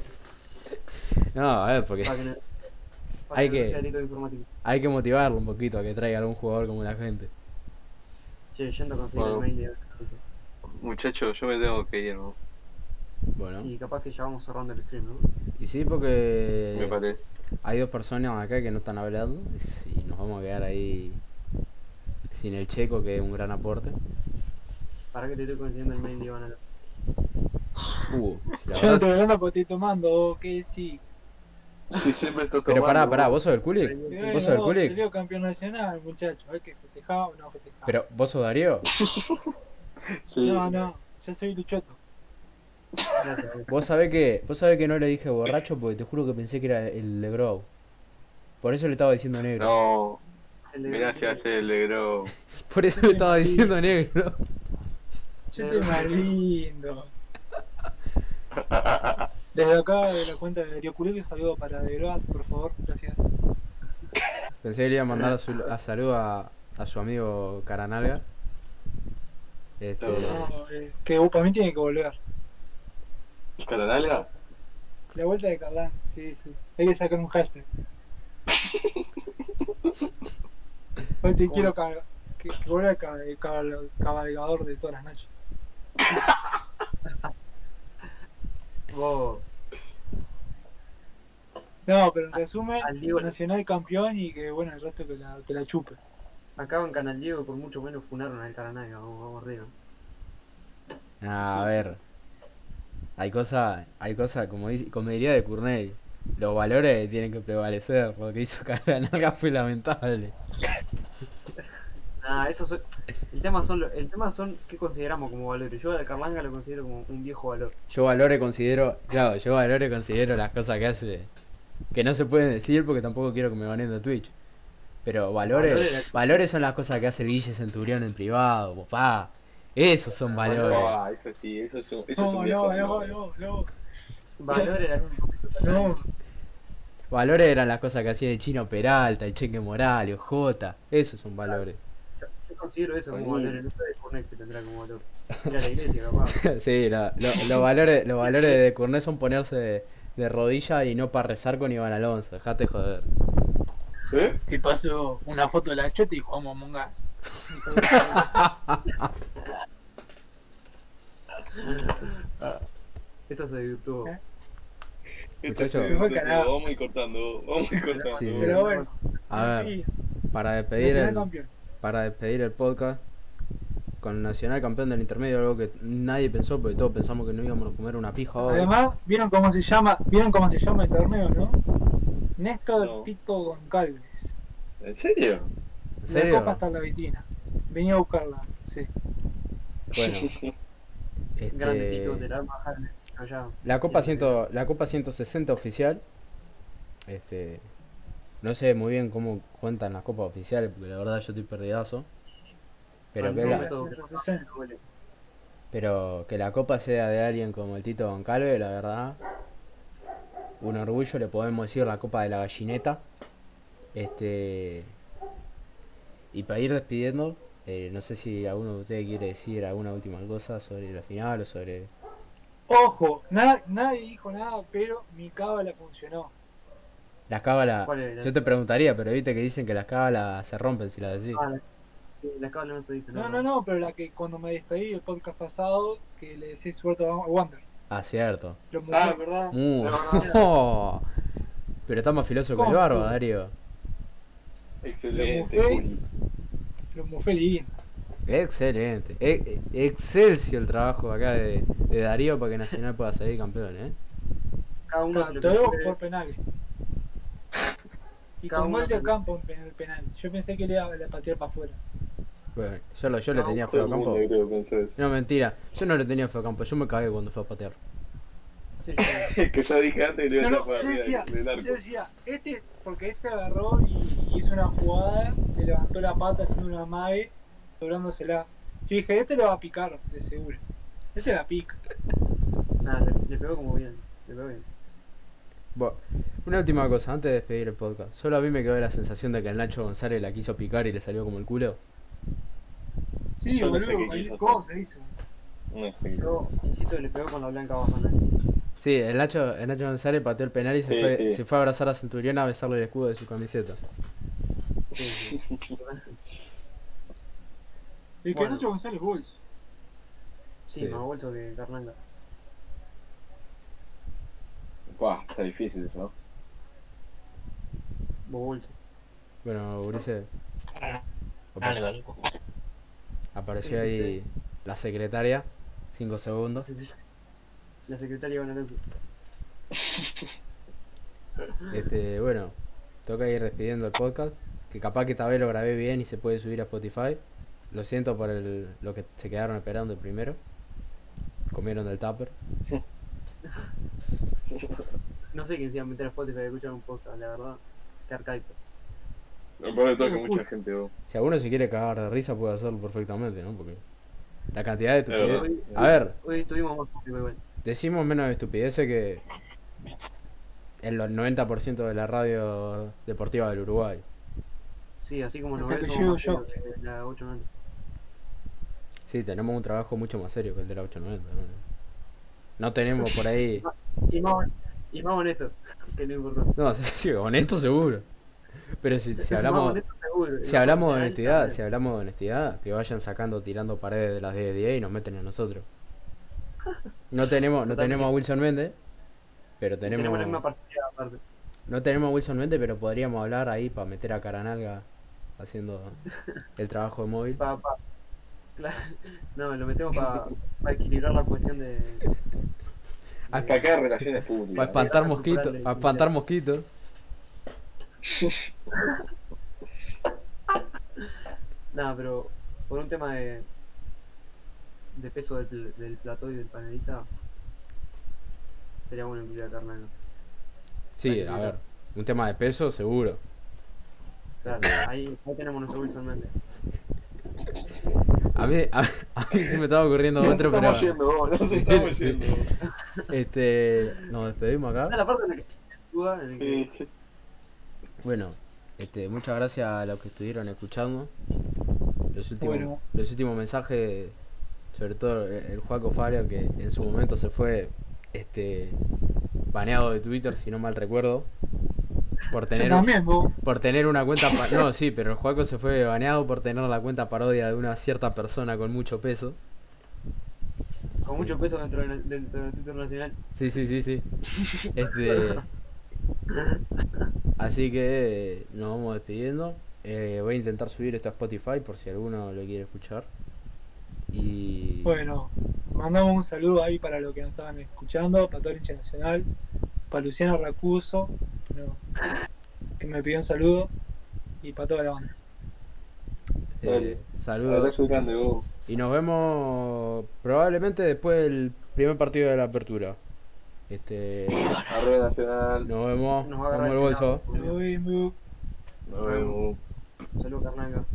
No, a ver, porque Para que no, para Hay que no hay que motivarlo un poquito a que traiga algún jugador como la gente. Che, yendo a conseguir Bueno. el mail de. Muchachos, yo me tengo que ir, ¿no? Bueno, Y capaz que ya vamos cerrando el stream, ¿no? y sí, porque Me parece. hay dos personas acá que no están hablando y nos vamos a quedar ahí sin el checo, que es un gran aporte. Para que te estoy consiguiendo el mail de Iván. Uh, la Yo no es- hablando porque estoy tomando, que sí. Si siempre estás Pero pará, tomando, pará, vos. ¿vos sos del Kulik? ¿Vos sos del no, Kulik? salió campeón nacional, muchacho. Hay que festejar o no festejar. Pero, ¿vos sos Darío? Sí. No, no, yo soy Luchoto. Vos sabés que, vos sabés que no le dije borracho porque te juro que pensé que era el de Grow. Por eso le estaba diciendo negro. No, el de- mirá que hace el negro. Por eso le estaba diciendo negro. Yo estoy más lindo. Desde acá, de la cuenta de Darío un saludo para Degrad, por favor, gracias. Pensé que le iba a mandar a, su, a saludo a, a su amigo Caranalga. Este. No, eh, que uh, para mí tiene que volver. ¿Cara larga? La vuelta de Carlán, sí, sí. Hay que sacar un hashtag. Hoy te ¿Cómo? quiero ca- que, que vuelva el ca- el cabal- cabalgador de todas las noches. No, pero en resumen, Al Diego- Nacional campeón y que bueno, el resto que la, que la chupe. acá en Canal Diego por mucho menos funaron al Caranaga, vamos, vamos arriba. a ver. Hay cosas, hay cosas, como, dice- como diría de Courney, los valores tienen que prevalecer. Lo que hizo Caranalga fue lamentable. Ah, eso son, el tema son el tema son qué consideramos como valores. Yo al Carlanga lo considero como un viejo valor. Yo valore considero, claro, yo valore considero las cosas que hace que no se pueden decir porque tampoco quiero que me baneen de Twitch. Pero valores, Valores- valores son las cosas que hace el Guille Centurión en privado, papá. Esos son valores. Ah, eso sí, eso es un, eso es No, un no, viejo. no, no, no, Valor era no. Valores eran las cosas que hacía el chino Peralta, el Cheque Morales, J. Esos son valores. Considero eso como valor. No sé de Cornet que tendrá como valor. Ir a la iglesia, capaz. sí, la- lo- los valores, los valores de Cournet son ponerse de, de rodilla y no para rezar con Iván Alonso. Dejate joder. ¿Eh? Te paso una foto de la chota y jugamos Among Us. Esto se YouTube. ¿Eh? Esto Muchacho. es- Se fue carajo. Vamos a ir cortando, vamos a ir cortando. Sí, sí. Pero bueno, A ver, para despedir el. Para despedir el podcast con Nacional campeón del intermedio, algo que nadie pensó porque todos pensamos que no íbamos a comer una pija hoy. Además, ¿vieron cómo se llama? ¿Vieron cómo se llama el torneo, no? Néstor No. Tito Goncalves. ¿En serio? ¿En La serio? copa está en la vitrina. Venía a buscarla, sí. Bueno. Grande Este, Tito de la allá. La Copa, 100, la Copa 160 oficial. Este, no sé muy bien cómo cuentan las copas oficiales, porque la verdad yo estoy perdidazo. Pero que, la, número- 160. pero que la copa sea de alguien como el Tito Goncalves, la verdad. Un orgullo, le podemos decir la copa de la gallineta. Este. Y para ir despidiendo, eh, no sé si alguno de ustedes quiere decir alguna última cosa sobre la final o sobre. Ojo, nadie dijo nada, pero mi cábala funcionó. Las cábalas. Yo te preguntaría, pero viste que dicen que las cábalas se rompen si las decís. Ah, la, sí, la cábala no se dice. No, no, no, pero la que cuando me despedí del podcast pasado, que le decía suerte a Wander. Ah, cierto. Ah, ¿verdad? Uh, No, Pero está más filoso que el barba, Darío. Excelente. Lo mofé lindo. Excelente. E- e- excelsior el trabajo acá de, de Darío para que Nacional pueda salir campeón, ¿eh? Cada uno se lo por penales. Y Cada con gol de se- campo en el penal. Yo pensé que le iba a patear para afuera. Bueno, yo, lo, yo le tenía feo campo. No, mentira. Yo no le tenía feo a campo. Yo me cagué cuando fue a patear. Sí, sí. que ya dije antes que le iba a No, no, yo decía, del arco. yo decía, este, porque este agarró y hizo una jugada, le levantó la pata haciendo una mague, doblándosela. Yo dije, este lo va a picar, de seguro. Este la pica. Nada, le, le pegó como bien. Le pegó bien. Bueno, una última cosa, antes de despedir el podcast. Solo a mí me quedó la sensación de que el Nacho González la quiso picar y le salió como el culo. Sí, Yo no sé boludo, qué cualquier quiso cosa hizo. No sé. Yo insisto, le pegó con la blanca bajando. Sí, el Nacho, el Nacho González pateó el penal y se, Sí, fue, sí. se fue a abrazar a Centurión a besarle el escudo de su camiseta. Sí, sí. El que Bueno. Nacho González Bulls. Sí, Sí. más bolso que Carnanga. Buah, está difícil eso. Bueno, Ulises, Algo, algo. apareció ahí la secretaria, 5 segundos. La secretaria Iván Alonso. Este, bueno, toca ir despidiendo el podcast. Que capaz que esta vez lo grabé bien y se puede subir a Spotify. Lo siento por el, lo que se quedaron esperando el primero. Comieron del tupper. No sé quién se iba a meter a Spotify a escuchar un podcast, la verdad. Que arcaico. Lo peor de todo que mucha gente, vos. Si alguno se quiere cagar de risa puede hacerlo perfectamente, ¿no? Porque la cantidad de Es verdad. estupidez... A ver, Hoy tuvimos más Spotify igual. decimos menos estupideces que el 90% de la radio deportiva del Uruguay. Sí, así como nos ves, somos yo. que la 890. Sí, tenemos un trabajo mucho más serio que el de la 890, ¿no? No tenemos por ahí... Y más, y más honesto, que no importante. No, sí, sí, honesto seguro. Pero si, si hablamos... seguro. Si hablamos de honestidad, si hablamos de honestidad, que vayan sacando tirando paredes de las 10 de 10 y nos meten a nosotros. No tenemos, no tenemos a Wilson Méndez, pero Tenemos, tenemos, la misma parcialidad aparte. no tenemos a Wilson Méndez, pero podríamos hablar ahí para meter a Caranalga haciendo el trabajo de móvil. Pa, pa. No, lo metemos para equilibrar la cuestión de. Hasta acá relaciones públicas. Para espantar mosquitos, para espantar mosquitos. Nada, pero por un tema de. de peso del, del plató y del panelista. Sería bueno incluir a Carnal. Sí, a ver, un tema de peso seguro. Claro, ahí, ahí tenemos nuestro Wilson Méndez. A mí, a, a mí se me estaba ocurriendo Nos otro, estamos pero. yendo, vos, nos estamos Sí. yendo. Este. Nos despedimos acá. es la parte en la que Sí, sí. Bueno, este, muchas gracias a los que estuvieron escuchando. Los últimos, Bueno. los últimos mensajes, sobre todo el, el Juaco Faria, que en su momento se fue este baneado de Twitter, si no mal recuerdo. Por Yo tener, también, vos. por tener una cuenta no sí pero el Juaco se fue baneado por tener la cuenta parodia de una cierta persona con mucho peso Con mucho peso dentro, de- dentro del Twitter nacional. sí sí sí sí este así que eh, nos vamos despidiendo Eh, voy a intentar subir esto a Spotify por si alguno lo quiere escuchar y Bueno, mandamos un saludo ahí para los que nos estaban escuchando, para todo el hincha nacional, para Luciano Racuso, que me pidió un saludo, y para toda la banda. eh, saludos Abrazo grande, vos. y nos vemos probablemente después del primer partido de la apertura este Arroyo Nacional. nos vemos Nos va a vamos agarrar el bolso. Nos vemos. Nos vemos. Saludos, carnal.